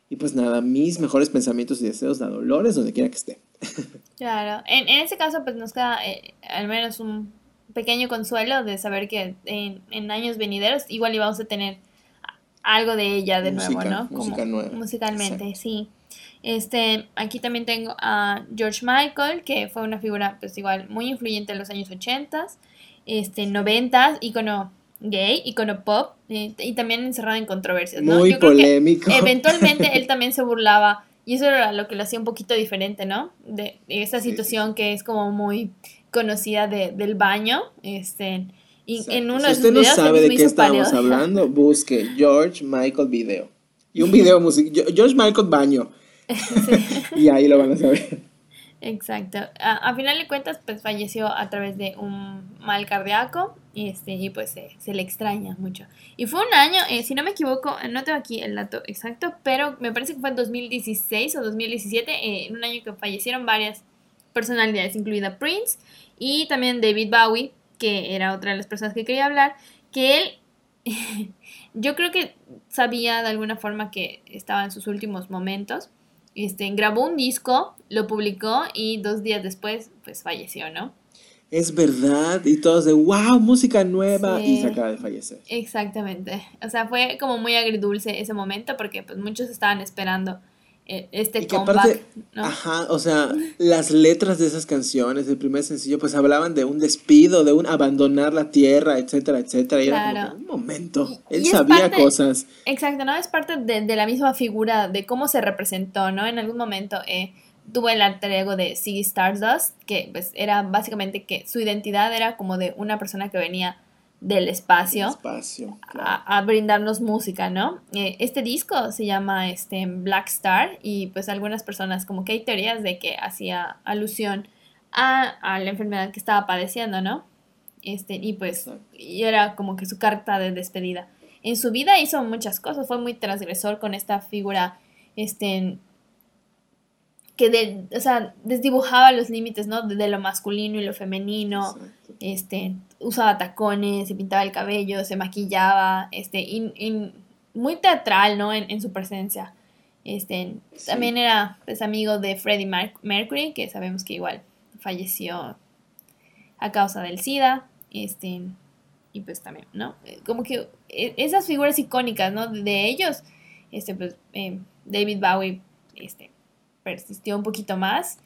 Y pues nada, mis mejores pensamientos y deseos a Dolores donde quiera que esté. Claro, en, en ese caso pues nos queda eh, al menos un pequeño consuelo de saber que en, en años venideros igual íbamos a tener algo de ella de nuevo, ¿no? Musicalmente, sí. Este, aquí también tengo a George Michael, que fue una figura, pues igual, muy influyente en los años 80, este, 90, ícono gay, ícono pop, y también encerrado en controversias, ¿no? Muy polémico. eventualmente él también se burlaba, y eso era lo que lo hacía un poquito diferente, ¿no? De, esa situación que es como muy conocida de, del baño, este, y en uno si usted no sabe de qué estamos hablando, busque George Michael video. Y un video musical. George Michael baño. y ahí lo van a saber. Exacto. A, final de cuentas, pues falleció a través de un mal cardíaco y, este, y pues se le extraña mucho. Y fue un año, eh, si no me equivoco, no tengo aquí el dato exacto, pero me parece que fue en 2016 o 2017, eh, en un año que fallecieron varias personalidades, incluida Prince y también David Bowie, que era otra de las personas que quería hablar, que él, yo creo que sabía de alguna forma que estaba en sus últimos momentos. Este, grabó un disco, lo publicó y dos días después, pues falleció, ¿no? Es verdad, y todos de wow, música nueva, y se acaba de fallecer. Exactamente. O sea, fue como muy agridulce ese momento porque pues muchos estaban esperando e, este comeback, Ajá, o sea, las letras de esas canciones, el primer sencillo, pues hablaban de un despido, de un abandonar la tierra, etcétera, etcétera. Y era como, un momento, él sabía cosas. Exacto, ¿no? Es parte de, la misma figura, de cómo se representó, ¿no? En algún momento eh, tuvo el alter ego de Ziggy Stardust, que pues era básicamente que su identidad era como de una persona que venía del espacio, Espacio. claro. a, a brindarnos música, ¿no? Eh, este disco se llama este, Black Star y pues algunas personas como que hay teorías de que hacía alusión a, a la enfermedad que estaba padeciendo, ¿no? Este, y pues y era como que su carta de despedida. En su vida hizo muchas cosas, fue muy transgresor con esta figura, este, que de, o sea, desdibujaba los límites, ¿no? De, de lo masculino y lo femenino, Exacto. este, usaba tacones, se pintaba el cabello, se maquillaba, este, y- y muy teatral, ¿no? En, en su presencia. Este, Sí. también era, pues, amigo de Freddie Mer- Mercury, que sabemos que igual falleció a causa del SIDA, este, y pues también, ¿no? Eh, Como que eh, esas figuras icónicas, ¿no? De, de ellos, este, pues, eh, David Bowie, este, persistió un poquito más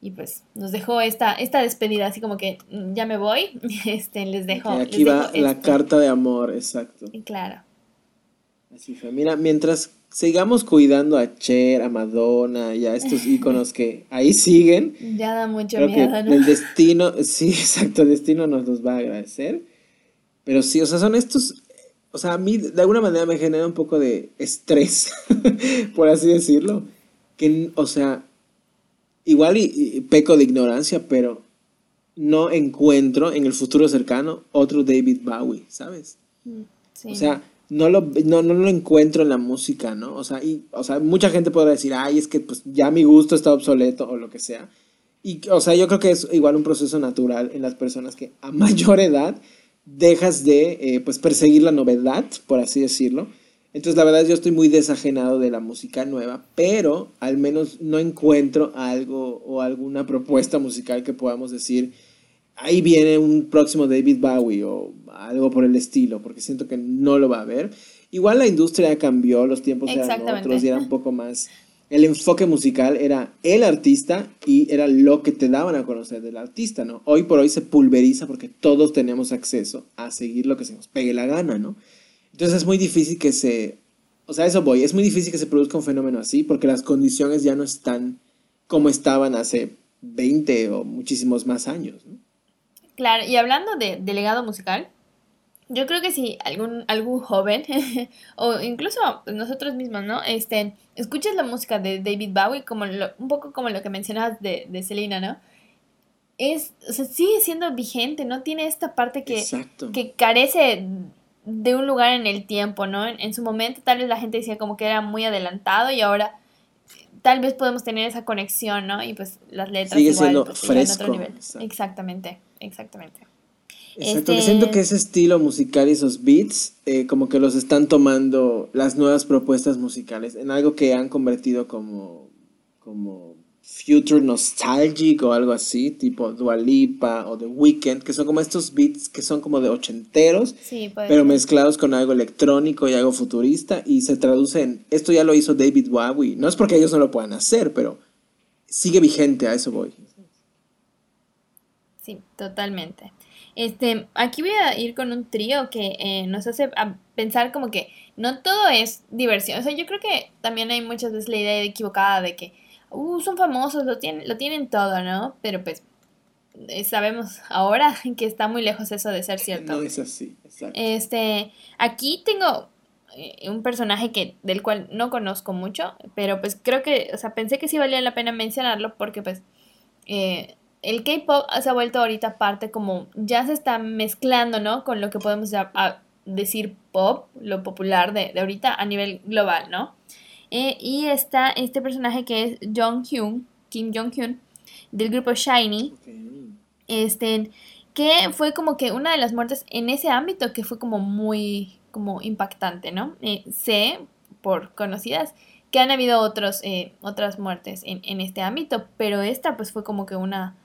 y pues nos dejó esta, esta despedida, así como que mm, ya me voy, este, les dejo. Y les aquí va dejo la esto. carta de amor, exacto. Y Claro. Así fue. Mira, mientras sigamos cuidando a Cher, a Madonna y a estos íconos que ahí siguen, Ya da mucho miedo, ¿no? el destino, sí, exacto, el destino nos los va a agradecer. Pero sí, o sea, son estos, o sea, a mí de alguna manera me genera un poco de estrés, por así decirlo. Que, o sea, igual y, y peco de ignorancia, pero no encuentro en el futuro cercano otro David Bowie, ¿sabes? Mm, Sí. O sea, no lo, no, no lo encuentro en la música, ¿no? O sea, y, o sea, mucha gente podrá decir, ay, es que pues ya mi gusto está obsoleto o lo que sea. Y, o sea, yo creo que es igual un proceso natural en las personas que a mayor edad dejas de, eh, pues, perseguir la novedad, por así decirlo. Entonces, la verdad, yo estoy muy desajenado de la música nueva, pero al menos no encuentro algo o alguna propuesta musical que podamos decir, ahí viene un próximo David Bowie o algo por el estilo, porque siento que no lo va a haber. Igual la industria cambió, los tiempos eran otros y era un poco más... El enfoque musical era el artista y era lo que te daban a conocer del artista, ¿no? Hoy por hoy se pulveriza porque todos tenemos acceso a seguir lo que se nos pegue la gana, ¿no? Entonces es muy difícil que se... O sea, eso voy, es muy difícil que se produzca un fenómeno así porque las condiciones ya no están como estaban hace 20 o muchísimos más años, ¿no? Claro, y hablando de, de legado musical, yo creo que si algún, algún joven, o incluso nosotros mismos, ¿no? Este, escuchas la música de David Bowie, como lo- un poco como lo que mencionabas de, de Selena, ¿no? Es, o sea, sigue siendo vigente, ¿no? Tiene esta parte que, Exacto. que carece de un lugar en el tiempo, ¿no? En, en su momento tal vez la gente decía como que era muy adelantado y ahora tal vez podemos tener esa conexión, ¿no? Y pues las letras Sigue igual, siendo pues, a otro fresco, nivel. Exactamente, exactamente. Exacto, Este- siento que ese estilo musical y esos beats eh, como que los están tomando las nuevas propuestas musicales en algo que han convertido como, como future nostalgic o algo así, tipo Dua Lipa o The Weeknd, que son como estos beats que son como de ochenteros, Sí, pero mezclados con algo electrónico y algo futurista y se traduce en, esto ya lo hizo David Bowie, no es porque ellos no lo puedan hacer, pero sigue vigente, a eso voy. Sí, totalmente. Este, aquí voy a ir con un trío que eh, nos hace pensar como que no todo es diversión. O sea, yo creo que también hay muchas veces la idea equivocada de que, uh, son famosos, lo tienen, lo tienen todo, ¿no? Pero pues eh, sabemos ahora que está muy lejos eso de ser cierto. No es así, exacto. Este, aquí tengo eh, un personaje que del cual no conozco mucho, pero pues creo que, o sea, pensé que sí valía la pena mencionarlo porque pues eh, el K-pop se ha vuelto ahorita parte como ya se está mezclando, ¿no? Con lo que podemos ya- a- decir pop, lo popular de, de ahorita a nivel global, ¿no? Eh, y está este personaje que es Jong Hyun, Kim Jong Hyun, del grupo Shiny, este, que fue como que una de las muertes en ese ámbito que fue como muy, como impactante, ¿no? Eh, sé, por conocidas, que han habido otros, eh, otras muertes en, en este ámbito, pero esta pues fue como que una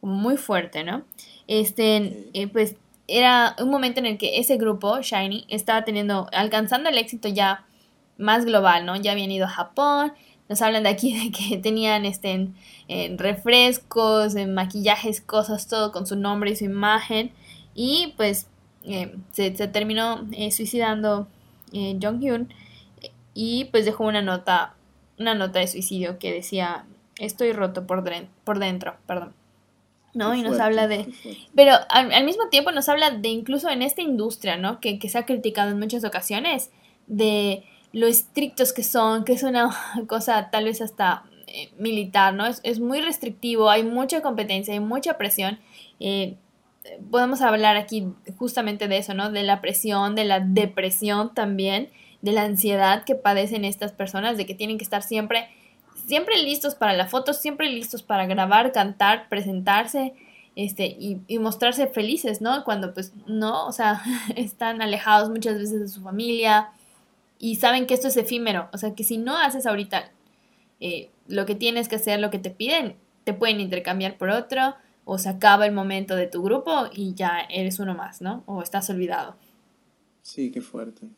como muy fuerte, ¿no? Este, eh, pues era un momento en el que ese grupo, Shiny, estaba teniendo, alcanzando el éxito ya más global, ¿no? Ya habían ido a Japón, nos hablan de aquí de que tenían este, en- en refrescos, en maquillajes, cosas, todo con su nombre y su imagen. Y pues eh, se, se terminó eh, suicidando eh, Jong Hyun y pues dejó una nota, una nota de suicidio que decía estoy roto por, por dentro, perdón. ¿no? y nos habla de... Pero al, mismo tiempo nos habla de incluso en esta industria, ¿no? Que, que se ha criticado en muchas ocasiones, de lo estrictos que son, que es una cosa tal vez hasta eh, militar, ¿no? Es, es, muy restrictivo, hay mucha competencia, hay mucha presión. Eh, podemos hablar aquí justamente de eso, ¿no? De la presión, de la depresión también, de la ansiedad que padecen estas personas, de que tienen que estar siempre siempre listos para la foto, siempre listos para grabar, cantar, presentarse, este, y, y, mostrarse felices, ¿no? Cuando pues no, o sea, están alejados muchas veces de su familia y saben que esto es efímero, o sea, que si no haces ahorita eh, lo que tienes que hacer, lo que te piden, te pueden intercambiar por otro, o se acaba el momento de tu grupo y ya eres uno más, ¿no? O estás olvidado. Sí, qué fuerte.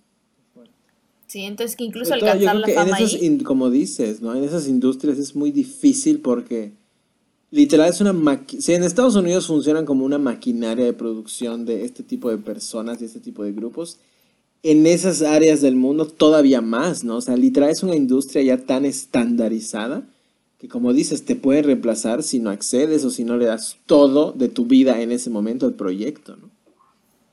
Sí, entonces que incluso alcanzar la fama en esas, como dices, ¿no? En esas industrias es muy difícil porque literal es una si en Estados Unidos funcionan como una maquinaria de producción de este tipo de personas y este tipo de grupos, en esas áreas del mundo todavía más, ¿no? O sea, literal es una industria ya tan estandarizada que como dices, te puede reemplazar si no accedes o si no le das todo de tu vida en ese momento al proyecto, ¿no?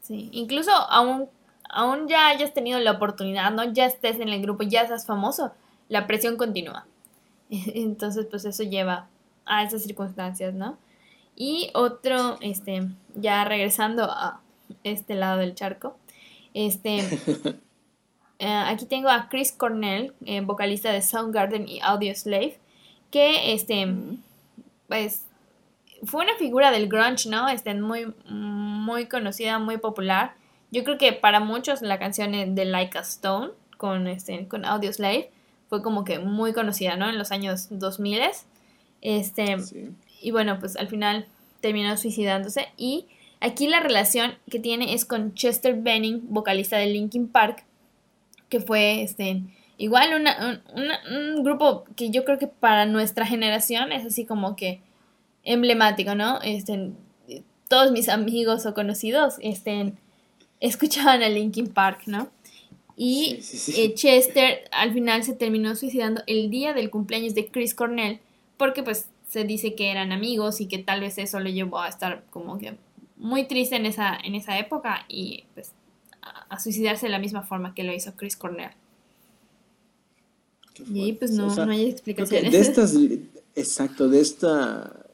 Sí, incluso aún aún ya hayas tenido la oportunidad, ¿no? Ya estés en el grupo, ya seas famoso, la presión continúa. Entonces, pues eso lleva a esas circunstancias, ¿no? Y otro, este, ya regresando a este lado del charco, este, eh, aquí tengo a Chris Cornell, eh, vocalista de Soundgarden y Audio Slave, que, este, pues, fue una figura del grunge, ¿no? Este, muy, muy conocida, muy popular. Yo creo que para muchos la canción de Like a Stone con, este, con Audio Slave fue como que muy conocida, ¿no? En los años 2000. Este, Y bueno, pues al final terminó suicidándose. Y aquí la relación que tiene es con Chester Benning, vocalista de Linkin Park, que fue este, igual una, un grupo que yo creo que para nuestra generación es así como que emblemático, ¿no? Este, todos mis amigos o conocidos estén escuchaban a Linkin Park, ¿no? Y eh, Chester al final se terminó suicidando el día del cumpleaños de Chris Cornell, porque pues se dice que eran amigos y que tal vez eso le llevó a estar como que muy triste en esa, en esa época y pues a, suicidarse de la misma forma que lo hizo Chris Cornell. Y pues no, no hay explicaciones. De estas, exacto, de esta,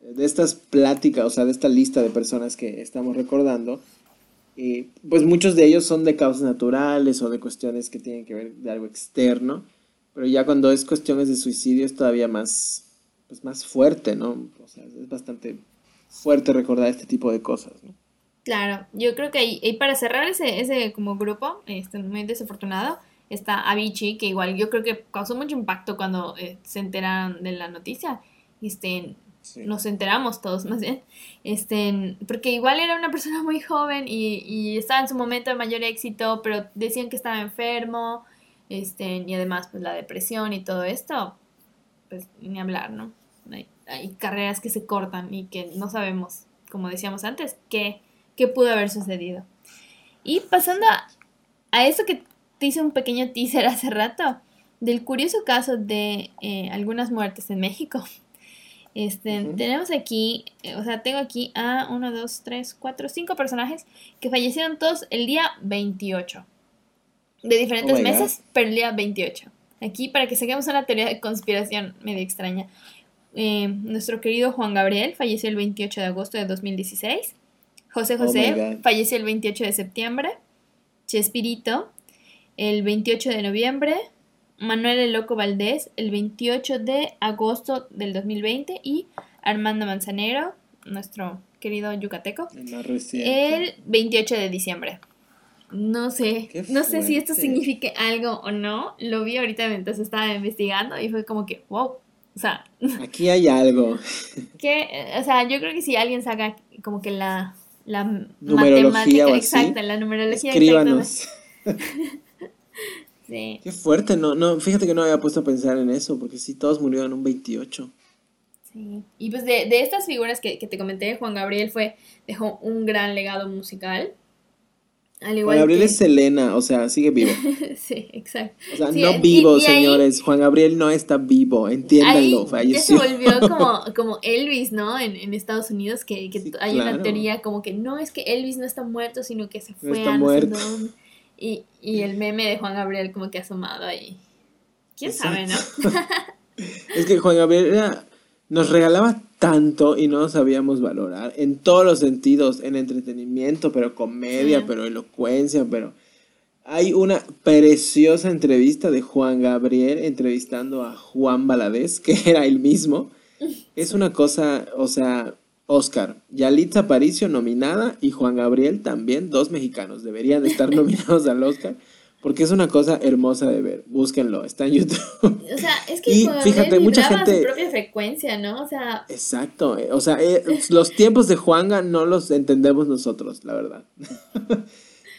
de estas pláticas, o sea, de esta lista de personas que estamos recordando, pues muchos de ellos son de causas naturales o de cuestiones que tienen que ver de algo externo, pero ya cuando es cuestiones de suicidio es todavía más, pues más fuerte, ¿no? O sea, es bastante fuerte recordar este tipo de cosas, ¿no? Claro, yo creo que ahí, y para cerrar ese, ese como grupo, este, muy desafortunado, está Avicii, que igual yo creo que causó mucho impacto cuando eh, se enteraron de la noticia. Este, nos enteramos todos más bien, este, porque igual era una persona muy joven y, y, estaba en su momento de mayor éxito, pero decían que estaba enfermo, este, y además pues la depresión y todo esto, pues ni hablar, ¿no? Hay, carreras que se cortan y que no sabemos, como decíamos antes, qué, qué pudo haber sucedido. Y pasando a, a eso que te hice un pequeño teaser hace rato, del curioso caso de eh, algunas muertes en México. Este, Tenemos aquí, eh, o sea, tengo aquí a 1, 2, 3, 4, 5 personajes que fallecieron todos el día 28. De diferentes oh meses, pero el día 28. Aquí para que saquemos una teoría de conspiración medio extraña. Eh, nuestro querido Juan Gabriel falleció el 28 de agosto de 2016. José oh José falleció el 28 de septiembre. Chespirito el 28 de noviembre. Manuel El Loco Valdés el 28 de agosto del 2020 y Armando Manzanero, nuestro querido yucateco, el 28 de diciembre. No sé, no sé si esto signifique algo o no. Lo vi ahorita mientras estaba investigando y fue como que, wow, o sea... Aquí hay algo. Que, o sea, yo creo que si alguien saca como que la, la matemática exacta, la numerología Escríbanos. Qué fuerte, no, no, fíjate que no había puesto a pensar en eso, porque sí, todos murieron en un 28. Sí, y pues de, de estas figuras que, que, te comenté, Juan Gabriel fue, dejó un gran legado musical. Al igual Juan Gabriel es Selena, o sea, sigue vivo. sí, exacto. O sea, no vivo, señores. Juan Gabriel no está vivo, entiéndanlo. Ya se volvió como, como Elvis, ¿no? En, en Estados Unidos, que, que hay una teoría como que no es que Elvis no está muerto, sino que se fue a muerto. Y, y el meme de Juan Gabriel como que ha asomado ahí. ¿Quién sabe, no? es que Juan Gabriel nos regalaba tanto y no sabíamos valorar en todos los sentidos, en entretenimiento, pero comedia, pero elocuencia, pero... Hay una preciosa entrevista de Juan Gabriel entrevistando a Juan Baladés, que era el mismo. Es una cosa, o sea, Oscar, Yalitza Aparicio nominada y Juan Gabriel también, dos mexicanos, deberían estar nominados al Oscar. Porque es una cosa hermosa de ver. Búsquenlo, está en YouTube. O sea, es que y fíjate, mucha gente. su propia frecuencia, ¿no? O sea. Exacto. Eh, o sea, eh, los tiempos de Juanga no los entendemos nosotros, la verdad.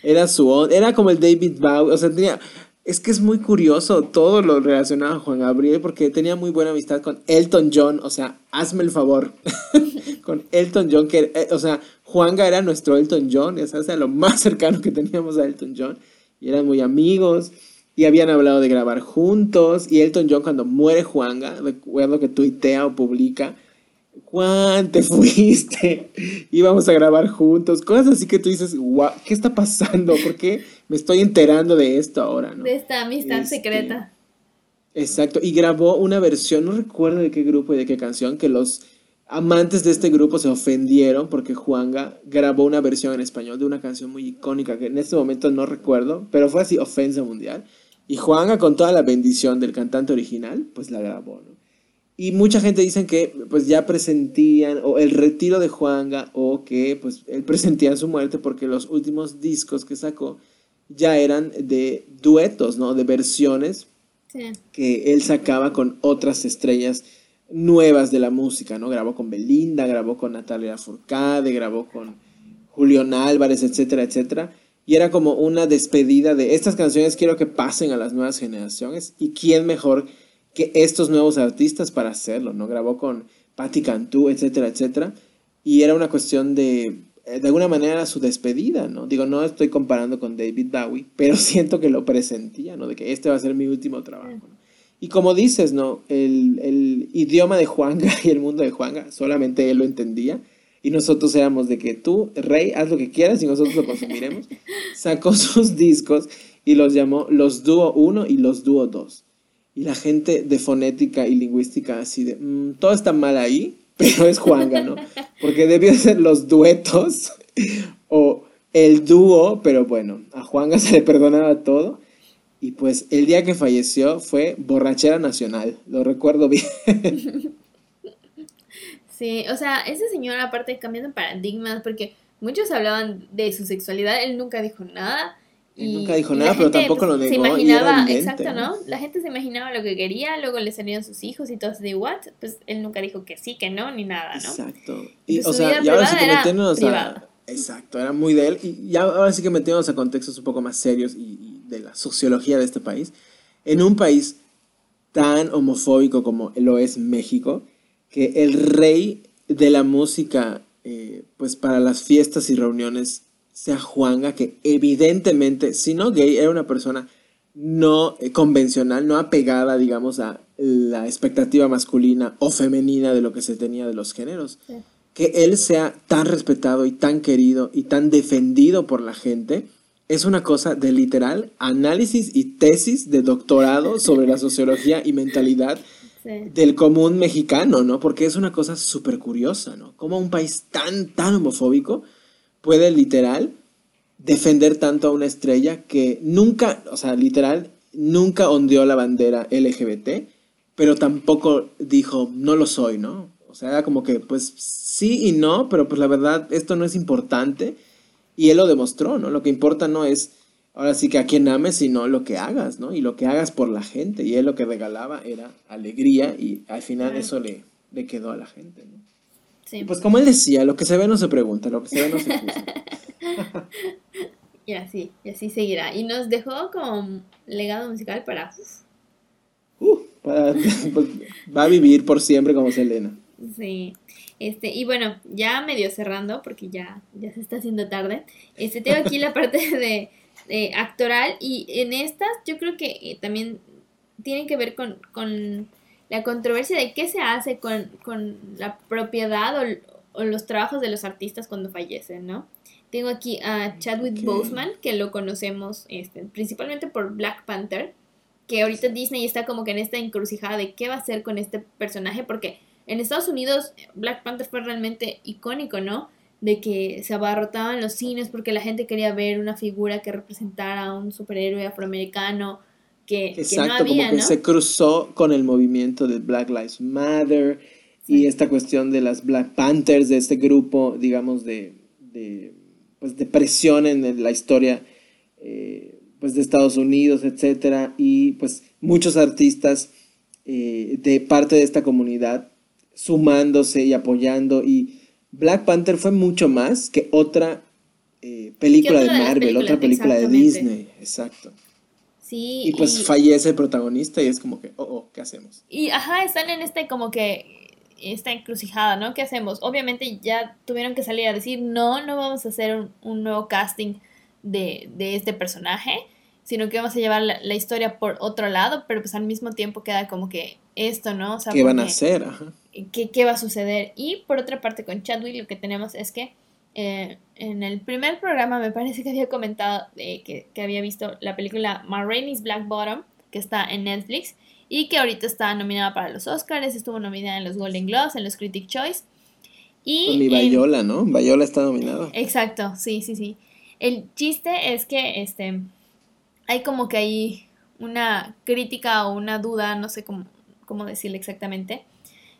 era su era como el David Bowie. O sea, tenía. Es que es muy curioso todo lo relacionado a Juan Gabriel porque tenía muy buena amistad con Elton John. O sea, hazme el favor. con Elton John, que, eh, o sea, Juanga era nuestro Elton John. O sea, lo más cercano que teníamos a Elton John y eran muy amigos y habían hablado de grabar juntos y Elton John cuando muere Juanga, recuerdo que tuitea o publica, Juan, te fuiste, íbamos a grabar juntos, cosas así que tú dices, ¿qué está pasando? ¿Por qué me estoy enterando de esto ahora? De esta amistad este, secreta. Exacto, y grabó una versión, no recuerdo de qué grupo y de qué canción, que los amantes de este grupo se ofendieron porque Juanga grabó una versión en español de una canción muy icónica que en este momento no recuerdo, pero fue así ofensa mundial. Y Juanga con toda la bendición del cantante original, pues la grabó, Y mucha gente dice que pues ya presentían o el retiro de Juanga o que pues él presentía su muerte porque los últimos discos que sacó ya eran de duetos, ¿no? De versiones que él sacaba con otras estrellas nuevas de la música, ¿no? Grabó con Belinda, grabó con Natalia Furcade, grabó con Julián Álvarez, etcétera, etcétera. Y era como una despedida de estas canciones quiero que pasen a las nuevas generaciones. ¿Y quién mejor que estos nuevos artistas para hacerlo, ¿no? Grabó con Patti Cantú, etcétera, etcétera. Y era una cuestión de, eh, de alguna manera, su despedida, ¿no? Digo, no estoy comparando con David Bowie, pero siento que lo presentía, ¿no? De que este va a ser mi último trabajo. ¿no? Y como dices, ¿no? El, idioma de Juanga y el mundo de Juanga, solamente él lo entendía. Y nosotros éramos de que tú, rey, haz lo que quieras y nosotros lo consumiremos. Sacó sus discos y los llamó los Dúo 1 y los Dúo 2. Y la gente de fonética y lingüística así de, mm, todo está mal ahí, pero es Juanga, ¿no? Porque debió ser los duetos o el dúo, pero bueno, a Juanga se le perdonaba todo. Y pues el día que falleció fue borrachera nacional, lo recuerdo bien. Sí, o sea, ese señor aparte cambiando paradigmas, porque muchos hablaban de su sexualidad, él nunca dijo nada. Y nunca dijo nada, pero tampoco lo negó. Se imaginaba, exacto, ¿no? La gente se imaginaba lo que quería, luego le salían sus hijos y todos de what, pues él nunca dijo que sí, que no, ni nada, ¿no? Exacto. Y, o sea, y ahora sí que meternos a... Exacto, era muy de él. Y ya ahora sí que metiéndonos a contextos un poco más serios y de la sociología de este país, en un país tan homofóbico como lo es México, que el rey de la música, eh, pues para las fiestas y reuniones, sea Juanga, que evidentemente, si no gay, era una persona no eh, convencional, no apegada, digamos, a la expectativa masculina o femenina de lo que se tenía de los géneros. Que él sea tan respetado y tan querido y tan defendido por la gente, es una cosa de literal análisis y tesis de doctorado sobre la sociología y mentalidad del común mexicano, ¿no? Porque es una cosa súper curiosa, ¿no? Cómo un país tan, tan homofóbico puede literal defender tanto a una estrella que nunca, o sea, literal, nunca ondeó la bandera LGBT, pero tampoco dijo, no lo soy, ¿no? O sea, era como que, pues sí y no, pero pues la verdad, esto no es importante y él lo demostró, ¿no? Lo que importa no es ahora sí que a quien ames, sino lo que hagas, ¿no? Y lo que hagas por la gente. Y él lo que regalaba era alegría y al final eso le, le quedó a la gente, ¿no? Sí. pues como él decía, lo que se ve no se pregunta, lo que se ve no se juzga. y así, y así seguirá. Y nos dejó como legado musical para... Uh, para pues, va a vivir por siempre como Selena. Sí, este, y bueno, ya medio cerrando, porque ya, ya se está haciendo tarde, este, tengo aquí la parte de, actoral, y en estas yo creo que eh, también tiene que ver con, con, la controversia de qué se hace con, con la propiedad o, o, los trabajos de los artistas cuando fallecen, ¿no? Tengo aquí a Chadwick Boseman, que lo conocemos este, principalmente por Black Panther, que ahorita Disney está como que en esta encrucijada de qué va a hacer con este personaje, porque en Estados Unidos Black Panther fue realmente icónico, ¿no? De que se abarrotaban los cines porque la gente quería ver una figura que representara a un superhéroe afroamericano que, Exacto, como que se cruzó con el movimiento de Black Lives Matter y esta cuestión de las Black Panthers, de este grupo, digamos, de, de, pues de presión en la historia eh, pues de Estados Unidos, etcétera, y pues muchos artistas eh, de parte de esta comunidad sumándose y apoyando y Black Panther fue mucho más que otra eh, película de Marvel, otra película de Disney, exacto. Sí, y pues fallece el protagonista y es como que, oh, oh, ¿qué hacemos? Y ajá, están en este como que esta encrucijada, ¿no? ¿Qué hacemos? Obviamente ya tuvieron que salir a decir, no, no vamos a hacer un, un nuevo casting de, de este personaje, sino que vamos a llevar la, historia por otro lado, pero pues al mismo tiempo queda como que esto, ¿no? O sea, ¿Qué van a hacer? ¿qué, ¿qué, va a suceder? Y por otra parte con Chadwick lo que tenemos es que eh, en el primer programa me parece que había comentado que, que, había visto la película Ma Rainey's Black Bottom, que está en Netflix, y que ahorita está nominada para los Oscars, estuvo nominada en los Golden Globes, en los Critic Choice. Y Con mi Bayola, ¿no? Bayola está nominado. Exacto, sí, sí, sí. El chiste es que este hay como que hay una crítica o una duda, no sé cómo, cómo decirle exactamente,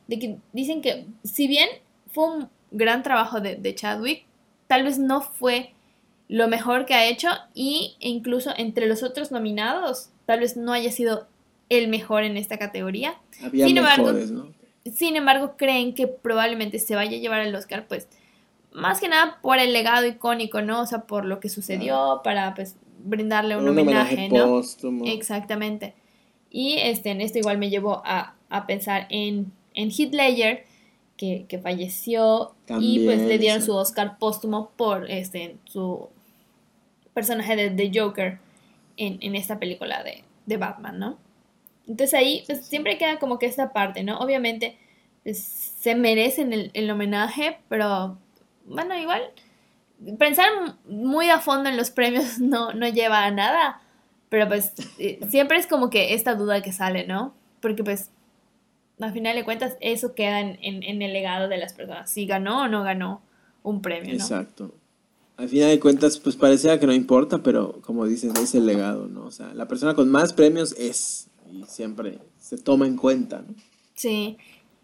de que dicen que si bien fue un gran trabajo de, Chadwick, tal vez no fue lo mejor que ha hecho y e incluso entre los otros nominados tal vez no haya sido el mejor en esta categoría. sin embargo, Sin embargo, creen que probablemente se vaya a llevar el Oscar, pues, más que nada por el legado icónico, ¿no? O sea, por lo que sucedió, para pues brindarle un, homenaje, ¿no? Exactamente. Y este, en esto igual me llevó a, pensar en, en Heath Ledger, que, falleció y pues le dieron su Oscar póstumo por este, su personaje de, The Joker en, esta película de, Batman, ¿no? Entonces ahí pues, siempre queda como que esta parte, ¿no? Obviamente pues, se merecen el, el homenaje, pero bueno, igual pensar muy a fondo en los premios no, no lleva a nada, pero pues eh, siempre es como que esta duda que sale, ¿no? Porque pues al final de cuentas eso queda en, en, el legado de las personas, si ganó o no ganó un premio, ¿no? Exacto. Al final de cuentas, pues parecía que no importa, pero como dices, es el legado, ¿no? O sea, la persona con más premios es, y siempre se toma en cuenta, ¿no? Sí,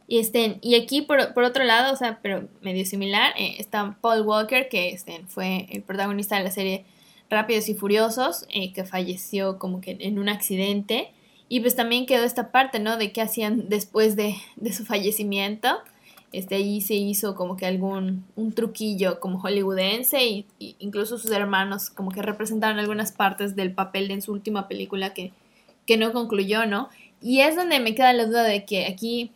y, este, y aquí, por, otro lado, o sea, pero medio similar, eh, está Paul Walker, que este, fue el protagonista de la serie Rápidos y Furiosos, eh, que falleció como que en un accidente. Y pues también quedó esta parte, ¿no? De qué hacían después de, su fallecimiento. Este, ahí se hizo como que algún un truquillo como hollywoodense y, incluso sus hermanos como que representaron algunas partes del papel de en su última película que, que no concluyó, ¿no? Y es donde me queda la duda de que aquí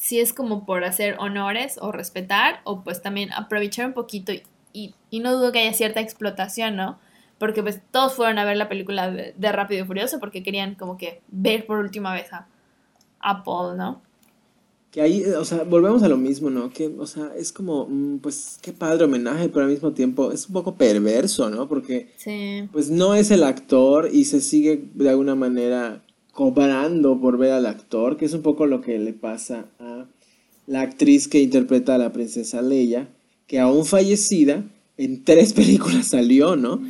si es como por hacer honores o respetar o pues también aprovechar un poquito y, no dudo que haya cierta explotación, ¿no? Porque pues todos fueron a ver la película de, Rápido y Furioso porque querían como que ver por última vez a, Paul, ¿no? Que ahí, o sea, volvemos a lo mismo, ¿no? Que, o sea, es como, mm, pues, qué padre homenaje, pero al mismo tiempo es un poco perverso, ¿no? Porque, pues, no es el actor y se sigue de alguna manera cobrando por ver al actor, que es un poco lo que le pasa la actriz que interpreta a la princesa Leia, que aún fallecida, en tres películas salió, ¿no?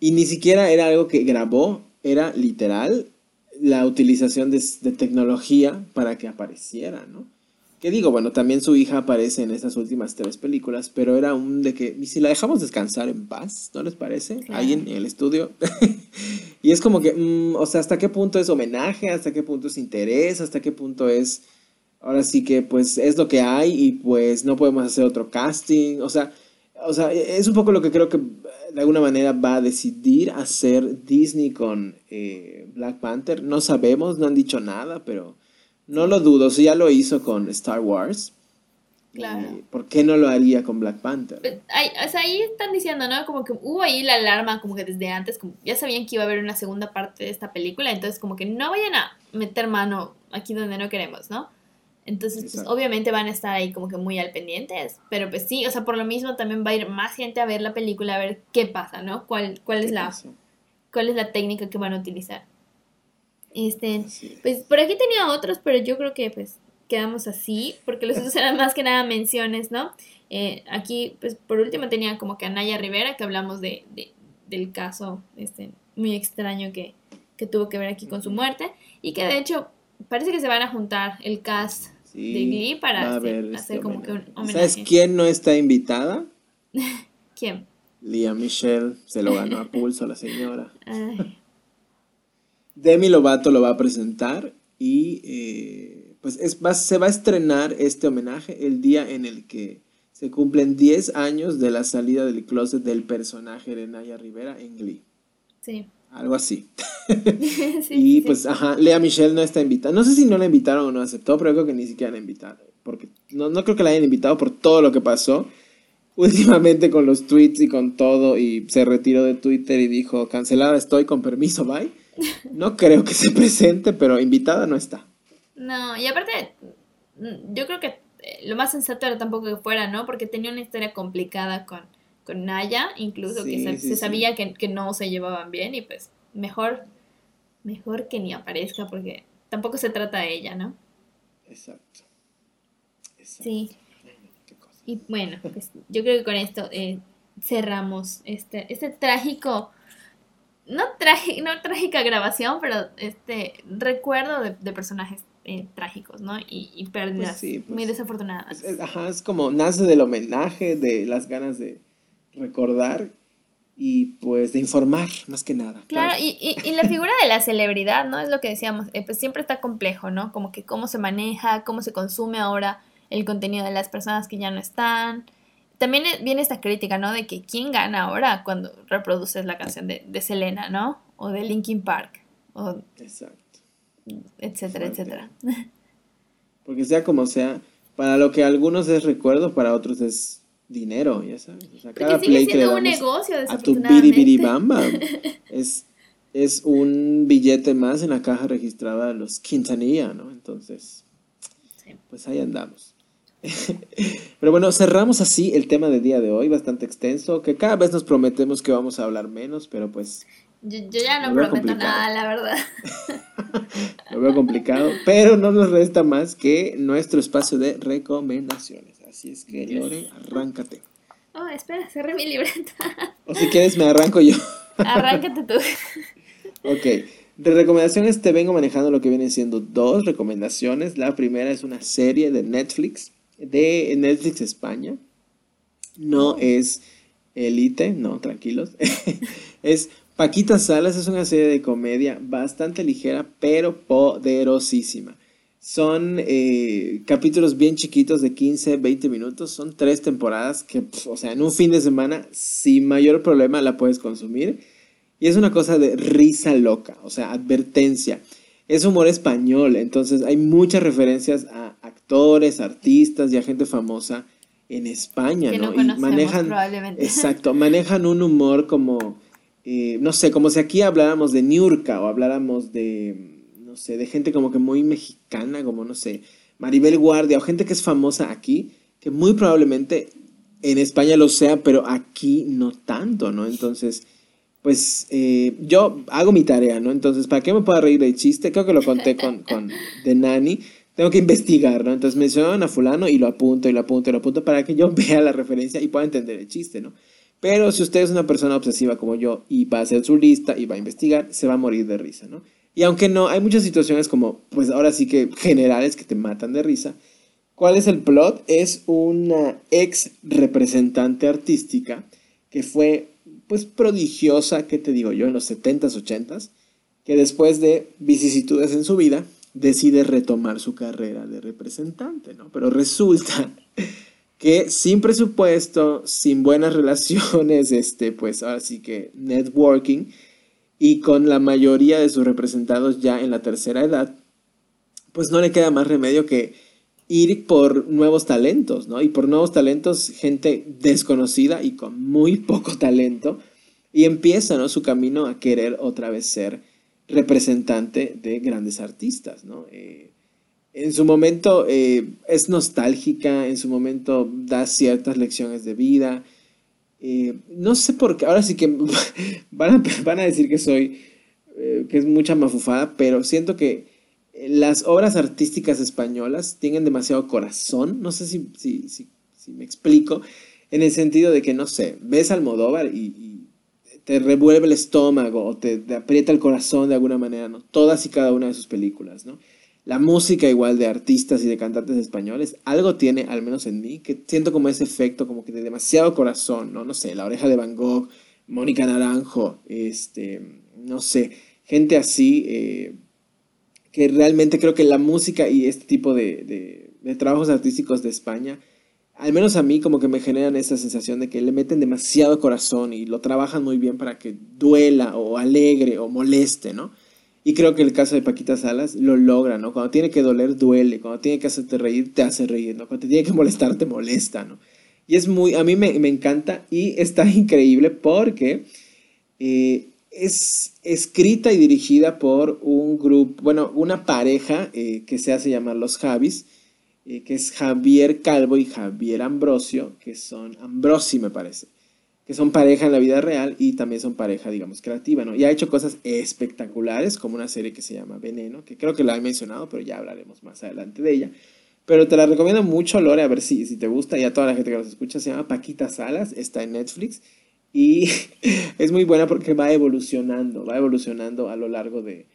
Y ni siquiera era algo que grabó, era literal la utilización de, de tecnología para que apareciera, ¿no? Que digo, bueno, también su hija aparece en estas últimas tres películas, pero era un de que, ¿y si la dejamos descansar en paz? ¿No les parece? Alguien en el estudio. y es como que, mm, o sea, ¿hasta qué punto es homenaje? ¿Hasta qué punto es interés? ¿Hasta qué punto es, ahora sí que, pues, es lo que hay y pues no podemos hacer otro casting? O sea, o sea, es un poco lo que creo que de alguna manera va a decidir hacer Disney con eh, Black Panther. No sabemos, no han dicho nada, pero no lo dudo, si ya lo hizo con Star Wars. Claro. ¿Por qué no lo haría con Black Panther? Ahí, o sea, ahí están diciendo, ¿no? Como que hubo ahí la alarma, como que desde antes, como ya sabían que iba a haber una segunda parte de esta película, entonces como que no vayan a meter mano aquí donde no queremos, ¿no? Entonces, pues obviamente van a estar ahí como que muy al pendientes, pero pues sí, o sea, por lo mismo también va a ir más gente a ver la película, a ver qué pasa, ¿no? ¿Cuál, cuál es la cuál es la técnica que van a utilizar? Este, pues por aquí tenía otros, pero yo creo que pues quedamos así, porque los otros eran más que nada menciones, ¿no? Eh, aquí, pues por último tenía como que a Naya Rivera, que hablamos de, del caso este, muy extraño que, tuvo que ver aquí con su muerte, y que de hecho parece que se van a juntar el cast de Glee para hacer, este como que un homenaje. ¿Sabes quién no está invitada? ¿Quién? Lía Michelle, se lo ganó a pulso la señora. Demi Lovato lo va a presentar y eh, pues es, se va a estrenar este homenaje el día en el que se cumplen 10 años de la salida del closet del personaje de Naya Rivera en Glee. Sí. Algo así. y pues, ajá, Lea Michelle no está invitada. No sé si no la invitaron o no aceptó, pero creo que ni siquiera la invitaron. Porque no, no creo que la hayan invitado por todo lo que pasó últimamente con los tweets y con todo. Y se retiró de Twitter y dijo, cancelada estoy, con permiso, bye. No creo que se presente, pero invitada no está. No, y aparte, mm, yo creo que eh, lo más sensato era tampoco que fuera, ¿no? Porque tenía una historia complicada con, con Naya, incluso que se, sabía que, no se llevaban bien y pues mejor, mejor que ni aparezca porque tampoco se trata de ella, ¿no? Exacto. Sí. Y bueno, pues yo creo que con esto eh, cerramos este, este trágico no, no trágica grabación, pero este recuerdo de personajes eh, trágicos, ¿no? Y, y pérdidas pues muy pues, desafortunadas. Es, ajá, es como nace del homenaje, de las ganas de recordar y pues de informar más que nada. Claro, Y, y, la figura de la celebridad, ¿no? Es lo que decíamos, eh, pues siempre está complejo, ¿no? Como que cómo se maneja, cómo se consume ahora el contenido de las personas que ya no están. También viene esta crítica, ¿no? De que quién gana ahora cuando reproduces la canción de, de Selena, ¿no? O de Linkin Park. O, Exacto etcétera, etcétera. Porque sea como sea, para lo que algunos es recuerdo, para otros es dinero, ya sabes. O sea, cada play que le un negocio, a tu bamba es, es un billete más en la caja registrada de los Quintanilla, ¿no? Entonces, pues ahí andamos. Pero bueno, cerramos así el tema del día de hoy, bastante extenso, que cada vez nos prometemos que vamos a hablar menos, pero pues yo, ya no prometo nada, la verdad. Lo veo complicado, pero no nos resta más que nuestro espacio de recomendaciones. Así es que, Lore, arráncate. Oh, espera, cerré mi libreta. O si quieres, me arranco yo. Arráncate tú. ok. De recomendaciones te vengo manejando lo que vienen siendo dos recomendaciones. La primera es una serie de Netflix, de Netflix España. No oh. es Elite, no, tranquilos. es Paquita Salas es una serie de comedia bastante ligera, pero poderosísima. Son eh, capítulos bien chiquitos de 15, 20 minutos. Son tres temporadas que, o sea, en un fin de semana, sin mayor problema, la puedes consumir. Y es una cosa de risa loca, o sea, advertencia. Es humor español, entonces hay muchas referencias a actores, artistas y a gente famosa en España, ¿no? y manejan, probablemente. Exacto, manejan un humor como eh, no sé, como si aquí habláramos de Niurka o habláramos de, no de gente como que muy mexicana, como, no sé, Maribel Guardia o gente que es famosa aquí, que muy probablemente en España lo sea, pero aquí no tanto, ¿no? Entonces, pues eh, yo hago mi tarea, ¿no? Entonces, ¿para qué me puedo reír del chiste? Creo que lo conté con, con The Nani. Tengo que investigar, ¿no? Entonces mencionan a fulano y lo apunto y lo apunto y lo apunto para que yo vea la referencia y pueda entender el chiste, ¿no? Pero si usted es una persona obsesiva como yo y va a hacer su lista y va a investigar, se va a morir de risa, ¿no? Y aunque no, hay muchas situaciones como, pues ahora sí que generales que te matan de risa. ¿Cuál es el plot? Es una ex representante artística que fue, pues, prodigiosa, ¿qué te digo yo? En los 70s, 80s, que después de vicisitudes en su vida, decide retomar su carrera de representante, ¿no? Pero resulta que sin presupuesto, sin buenas relaciones, este, pues ahora sí que networking, y con la mayoría de sus representados ya en la tercera edad, pues no le queda más remedio que ir por nuevos talentos, ¿no? Y por nuevos talentos, gente desconocida y con muy poco talento, y empieza, ¿no? Su camino a querer otra vez ser representante de grandes artistas, ¿no? Eh, en su momento eh, es nostálgica, en su momento da ciertas lecciones de vida. Eh, no sé por qué, ahora sí que van a, decir que soy, que es mucha mafufada, pero siento que las obras artísticas españolas tienen demasiado corazón. No sé si, si, me explico, en el sentido de que, no sé, ves Almodóvar y, y te revuelve el estómago o te, te, aprieta el corazón de alguna manera, ¿no? Todas y cada una de sus películas, ¿no? La música igual de artistas y de cantantes españoles, algo tiene, al menos en mí, que siento como ese efecto como que de demasiado corazón, ¿no? No sé, La Oreja de Van Gogh, Mónica Naranjo, este, no sé, gente así, eh, que realmente creo que la música y este tipo de, de, trabajos artísticos de España, al menos a mí como que me generan esa sensación de que le meten demasiado corazón y lo trabajan muy bien para que duela o alegre o moleste, ¿no? Y creo que el caso de Paquita Salas lo logra, ¿no? Cuando tiene que doler, duele. Cuando tiene que hacerte reír, te hace reír, ¿no? Cuando te tiene que molestar, te molesta, ¿no? Y es muy, a mí me, me encanta y está increíble porque eh, es escrita y dirigida por un grupo, bueno, una pareja eh, que se hace llamar los Javis, eh, que es Javier Calvo y Javier Ambrosio, que son Ambrosi me parece, que son pareja en la vida real y también son pareja, digamos, creativa, ¿no? Y ha hecho cosas espectaculares, como una serie que se llama Veneno, que creo que la he mencionado, pero ya hablaremos más adelante de ella. Pero te la recomiendo mucho, Lore, a ver si, si te gusta y a toda la gente que nos escucha. Se llama Paquita Salas, está en Netflix y es muy buena porque va evolucionando, va evolucionando a lo largo de,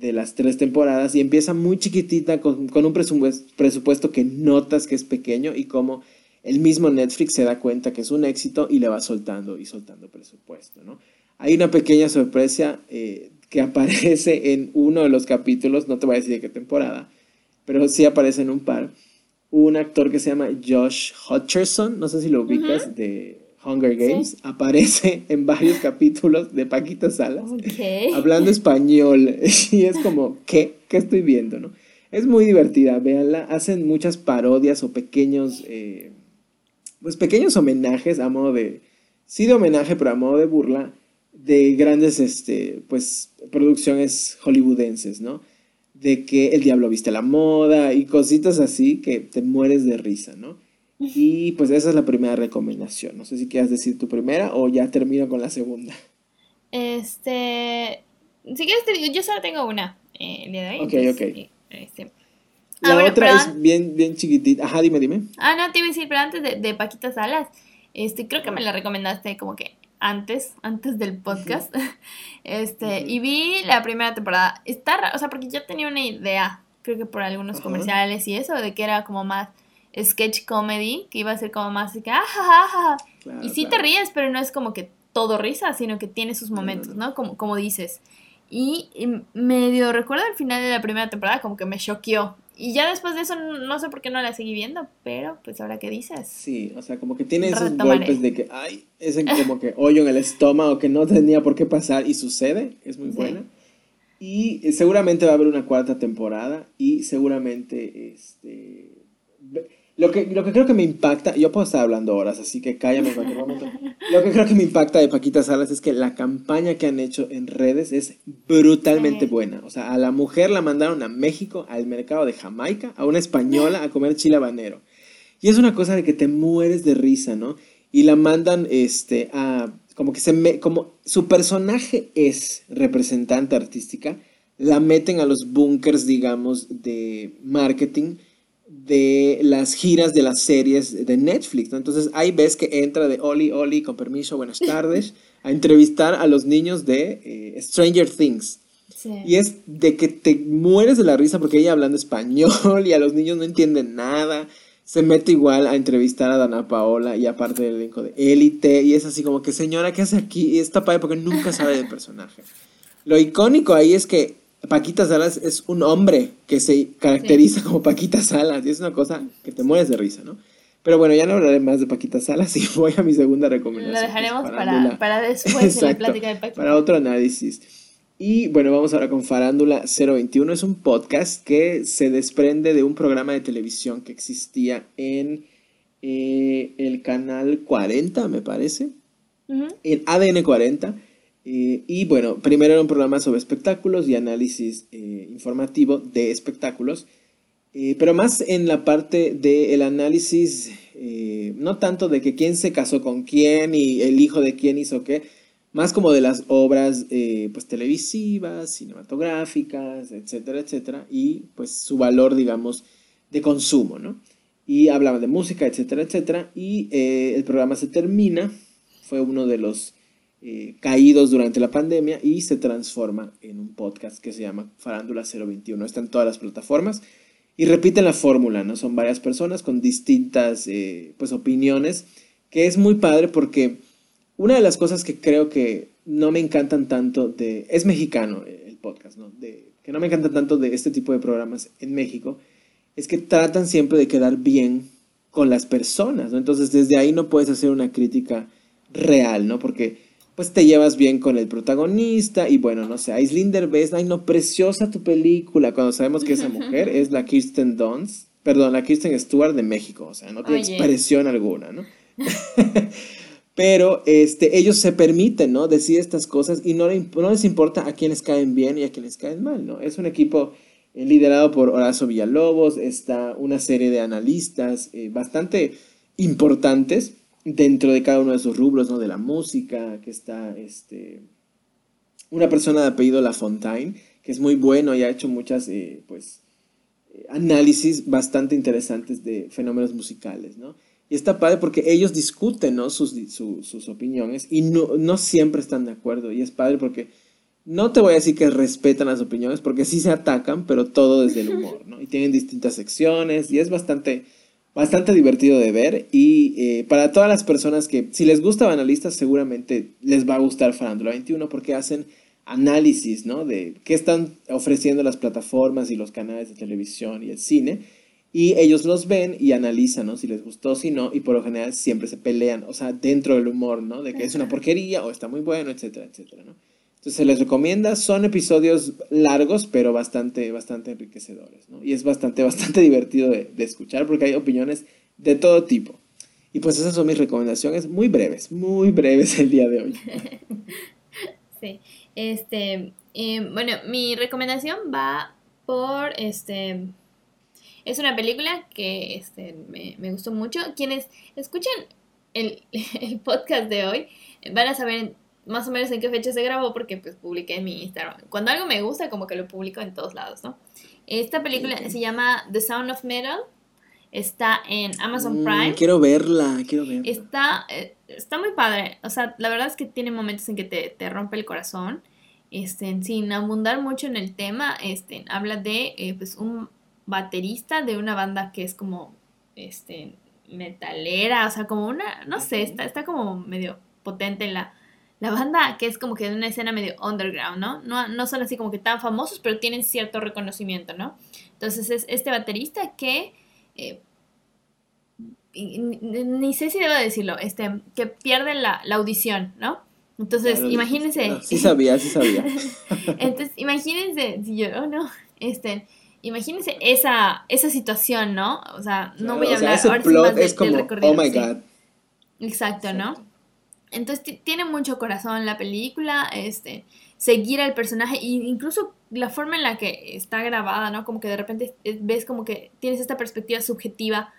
las tres temporadas y empieza muy chiquitita con, un presupuesto, que notas que es pequeño y como el mismo Netflix se da cuenta que es un éxito y le va soltando y soltando presupuesto, ¿no? Hay una pequeña sorpresa eh, que aparece en uno de los capítulos, no te voy a decir de qué temporada, pero sí aparece en un par, un actor que se llama Josh Hutcherson, no sé si lo ubicas, de Hunger Games, aparece en varios capítulos de Paquita Salas, hablando español. Y es como, ¿qué? ¿Qué estoy viendo? ¿no? Es muy divertida, véanla. Hacen muchas parodias o pequeños, eh, pues pequeños homenajes a modo de, sí de homenaje, pero a modo de burla, de grandes, este, pues, producciones hollywoodenses, ¿no? De que el diablo viste la moda y cositas así que te mueres de risa, ¿no? Y pues esa es la primera recomendación. No sé si quieras decir tu primera o ya termino con la segunda. Este. Si quieres, te digo, yo solo tengo una eh, el día de hoy. Ok, ok. Este. La ah, otra es bien, bien chiquitita. Ajá, dime, dime. Ah, no, te iba a decir, pero antes de, de Paquita Salas, este, creo que me la recomendaste como que antes, antes del podcast. Este, y vi la primera temporada. Está o sea, porque yo tenía una idea, creo que por algunos comerciales y eso, de que era como más sketch comedy, que iba a ser como más así que, ah, y sí te ríes, pero no es como que todo risa, sino que tiene sus momentos, ¿no? Como, como dices. Y, medio recuerdo al final de la primera temporada como que me choqueó. Y ya después de eso no sé por qué no la seguí viendo, pero pues ahora que dices. Sí, o sea, como que tiene esos golpes de que, ay, ese como que hoyo en el estómago que no tenía por qué pasar y sucede, es muy buena. Y eh, seguramente va a haber una cuarta temporada y seguramente, este lo que, lo que creo que me impacta, yo puedo estar hablando horas, así que cállame en cualquier momento. Lo que creo que me impacta de Paquita Salas es que la campaña que han hecho en redes es brutalmente buena. O sea, a la mujer la mandaron a México, al mercado de Jamaica, a una española a comer chile habanero. Y es una cosa de que te mueres de risa, ¿no? Y la mandan este, a. Como que se me. Como su personaje es representante artística, la meten a los bunkers, digamos, de marketing de las giras de las series de Netflix, Entonces ahí ves que entra de Oli, Oli, con permiso, buenas tardes, a entrevistar a los niños de eh, Stranger Things. Y es de que te mueres de la risa porque ella hablando español y a los niños no entienden nada. Se mete igual a entrevistar a Dana Paola y aparte del elenco de Élite. Y es así como que, señora, ¿qué hace aquí? Y está padre porque nunca sabe del personaje. Lo icónico ahí es que Paquita Salas es un hombre que se caracteriza como Paquita Salas y es una cosa que te mueres de risa, ¿no? Pero bueno, ya no hablaré más de Paquita Salas y voy a mi segunda recomendación. Lo dejaremos para, para, después de la plática de Paquita. Para otro análisis. Y bueno, vamos ahora con Farándula 021. Es un podcast que se desprende de un programa de televisión que existía en eh, el canal 40, me parece. En ADN 40. Eh, y bueno, primero era un programa sobre espectáculos y análisis eh, informativo de espectáculos. pero más en la parte del análisis, no tanto de que quién se casó con quién y el hijo de quién hizo qué, más como de las obras eh, pues televisivas, cinematográficas, etcétera, etcétera, y pues su valor, digamos, de consumo, ¿no? Y hablaba de música, etcétera, etcétera, y eh, el programa se termina, fue uno de los eh, caídos durante la pandemia y se transforma en un podcast que se llama Farándula 021, está en todas las plataformas y repiten la fórmula, ¿no? Son varias personas con distintas, pues, opiniones, que es muy padre porque una de las cosas que creo que no me encantan tanto de... Es mexicano el podcast, ¿no? De, que no me encantan tanto de este tipo de programas en México, es que tratan siempre de quedar bien con las personas, ¿no? Entonces desde ahí no puedes hacer una crítica real, ¿no? Porque pues te llevas bien con el protagonista y bueno, no sé, Aislinder ves, ay no, preciosa tu película, cuando sabemos que esa mujer es la Kirsten Dunst, perdón, la Kirsten Stewart de México, o sea, no tiene expresión alguna, ¿no? Pero este, ellos se permiten, ¿no? Decir estas cosas y no, no les importa a quienes caen bien y a quienes caen mal, ¿no? Es un equipo eh, liderado por Horacio Villalobos, está una serie de analistas eh, bastante importantes dentro de cada uno de sus rubros, ¿no? De la música, que está este, una persona de apellido Lafontaine, que es muy bueno y ha hecho muchas, eh, pues, análisis bastante interesantes de fenómenos musicales, ¿no? Y está padre porque ellos discuten ¿no? sus, sus opiniones y no, no siempre están de acuerdo. Y es padre porque no te voy a decir que respetan las opiniones porque sí se atacan, pero todo desde el humor, ¿no? Y tienen distintas secciones y es bastante, bastante divertido de ver. Y eh, para todas las personas que, si les gusta Banalistas, seguramente les va a gustar Farándula 21 porque hacen análisis, ¿no? De qué están ofreciendo las plataformas y los canales de televisión y el cine y ellos los ven y analizan, ¿no? Si les gustó, si no, y por lo general siempre se pelean, o sea, dentro del humor, ¿no? De que es una porquería o está muy bueno, etcétera, etcétera, ¿no? Entonces se les recomienda, son episodios largos, pero bastante, bastante enriquecedores, ¿no? Y es bastante, bastante divertido de, escuchar porque hay opiniones de todo tipo. Y pues esas son mis recomendaciones, muy breves, muy breves el día de hoy. sí, este, eh, bueno, mi recomendación va por, este, es una película que este, me, gustó mucho. Quienes escuchen el, podcast de hoy van a saber más o menos en qué fecha se grabó porque pues publiqué en mi Instagram. Cuando algo me gusta como que lo publico en todos lados, ¿no? Esta película se llama The Sound of Metal. Está en Amazon mm, Prime. quiero verla, quiero verla. Está, eh, está muy padre. O sea, la verdad es que tiene momentos en que te, rompe el corazón. Este, sin abundar mucho en el tema, este, habla de eh, pues un baterista de una banda que es como este metalera, o sea, como una, no sé, está, está como medio potente la, la banda que es como que de una escena medio underground, ¿no? ¿no? No son así como que tan famosos, pero tienen cierto reconocimiento, ¿no? Entonces es este baterista que, eh, ni, sé si debo decirlo, este, que pierde la, audición, ¿no? Entonces, imagínense. Sí sabía, sí sabía. Entonces, imagínense, si yo, oh, no, este, imagínense esa, esa situación, ¿no? O sea, no voy a hablar ahora más es como, oh my god. Exacto, ¿no? Entonces tiene mucho corazón la película, este, seguir al personaje e incluso la forma en la que está grabada, ¿no? Como que de repente ves como que tienes esta perspectiva subjetiva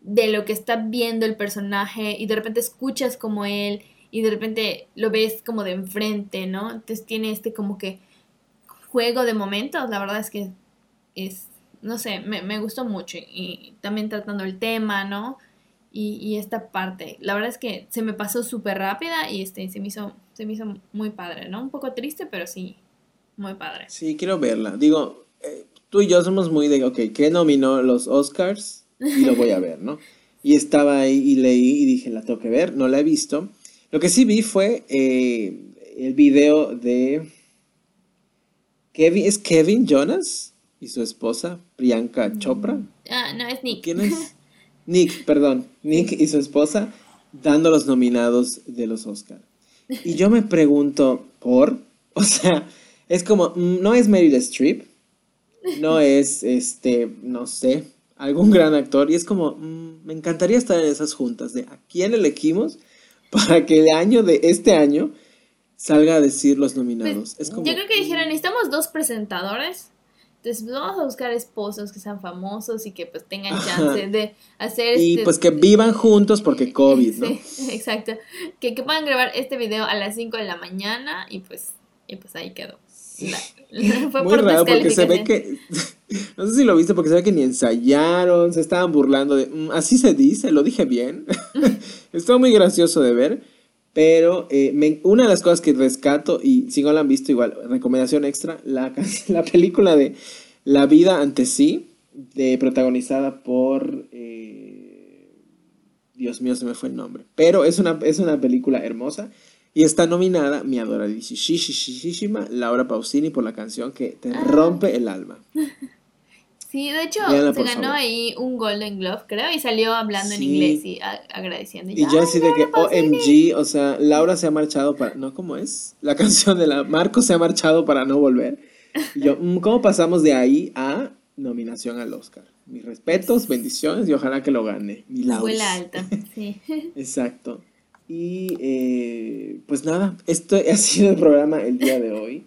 de lo que está viendo el personaje y de repente escuchas como él y de repente lo ves como de enfrente, ¿no? Entonces tiene este como que juego de momentos, la verdad es que es, no sé, me, me gustó mucho y, también tratando el tema, ¿no? Y, y, esta parte, la verdad es que se me pasó súper rápida y este, se, me hizo, se me hizo muy padre, ¿no? Un poco triste, pero sí, muy padre. Sí, quiero verla. Digo, eh, tú y yo somos muy de, ok, ¿qué nominó los Oscars? Y lo voy a ver, ¿no? Y estaba ahí y leí y dije, la tengo que ver, no la he visto. Lo que sí vi fue eh, el video de... Kevin, ¿Es Kevin Jonas? y su esposa, Priyanka Chopra. Ah, no, es Nick. ¿Quién es? Nick, perdón. Nick y su esposa dando los nominados de los Oscar. Y yo me pregunto, ¿por? O sea, Es como, mm, no es Meryl Streep, no es, este, no sé, algún gran actor. Y es como, mm, me encantaría estar en esas juntas de a quién elegimos para que el año de este año salga a decir los nominados. Pues, yo creo que dijeron, necesitamos dos presentadores. Entonces pues, vamos a buscar esposos que sean famosos y que pues tengan chance de hacer... Y este pues que vivan juntos porque COVID, ¿no? Sí, exacto. Que, que puedan grabar este video a las 5 de la mañana y pues, y pues ahí quedó. Muy raro porque se ve que, no sé si lo viste porque se ve que ni ensayaron, se estaban burlando de, mm, así se dice, lo dije bien. Estuvo muy gracioso de ver, pero eh, una de las cosas que rescato, y si no la han visto igual, recomendación extra, la, la película de La vida ante sí, de, protagonizada por... Eh, Dios mío, se me fue el nombre. Pero es una, es una película hermosa. Y está nominada mi adoradísima Laura Pausini por la canción que te ah. rompe el alma. Sí, de hecho se ganó ahí un Golden Glove, creo, y salió hablando en inglés y agradeciendo. Y, yo así de que OMG, o sea, Laura se ha marchado para... ¿No? ¿Cómo es? La canción de la... Marco se ha marchado para no volver. Y yo, mm, ¿cómo pasamos de ahí a nominación al Oscar? Mis respetos, bendiciones y ojalá que lo gane. Mi Laura. alta, sí. Exacto. Y eh, pues nada, esto ha sido el programa el día de hoy.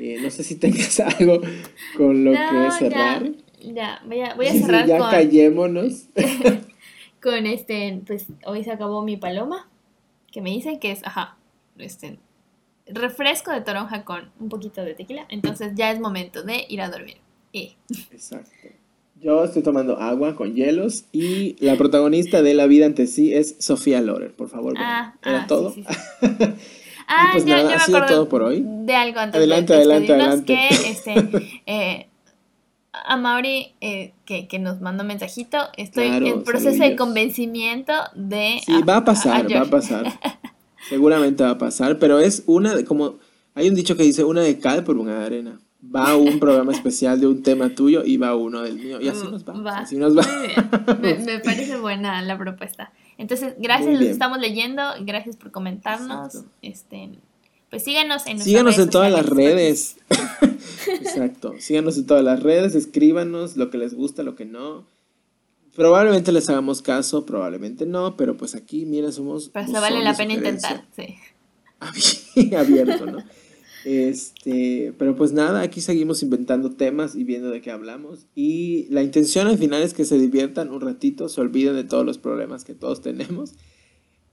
Eh, no sé si tengas algo con lo que cerrar. Ya, voy a, voy a cerrar ya callémonos. con este, pues hoy se acabó mi paloma, que me dicen que es, ajá, este, refresco de toronja con un poquito de tequila. Entonces ya es momento de ir a dormir. Exacto. Yo estoy tomando agua con hielos y la protagonista de La vida ante sí es Sofía Lorer, por favor. Ah, ¿Era ah, todo? ah, pues ya, nada, ha sido todo por hoy. De algo antes adelante, de adelante, adelante. que este, eh, a Mauri eh, que, que, nos mandó un mensajito, estoy en proceso de convencimiento de... Sí, va a pasar, va a pasar. Seguramente va a pasar, pero es una de como... Hay un dicho que dice una de cal por una de arena va un programa especial de un tema tuyo y va uno del mío. Y así nos va. Así nos va. Me, parece buena la propuesta. Entonces, gracias, los estamos leyendo. Gracias por comentarnos. Este, pues síganos en Síganos en todas las redes. Exacto. Síganos en todas las redes, escríbanos lo que les gusta, lo que no. Probablemente les hagamos caso, probablemente no, pero pues aquí, mira, somos. Pero se vale la pena intentar, sí. Abierto, ¿no? Este, pero pues nada, aquí seguimos inventando temas y viendo de qué hablamos. Y la intención al final es que se diviertan un ratito, se olviden de todos los problemas que todos tenemos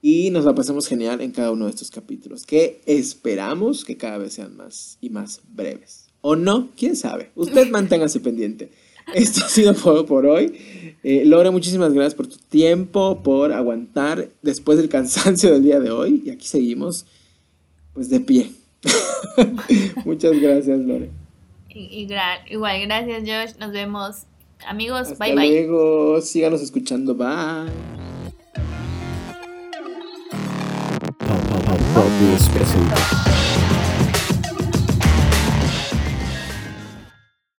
y nos la pasemos genial en cada uno de estos capítulos, que esperamos que cada vez sean más y más breves. O no, quién sabe. Usted manténgase pendiente. Esto ha sido todo por hoy. Eh, Lore, muchísimas gracias por tu tiempo, por aguantar después del cansancio del día de hoy. Y aquí seguimos, pues de pie. Muchas gracias, Lore. igual, gracias, Josh. Nos vemos. Amigos, Hasta bye bye. luego. Síganos escuchando. Bye. Pop,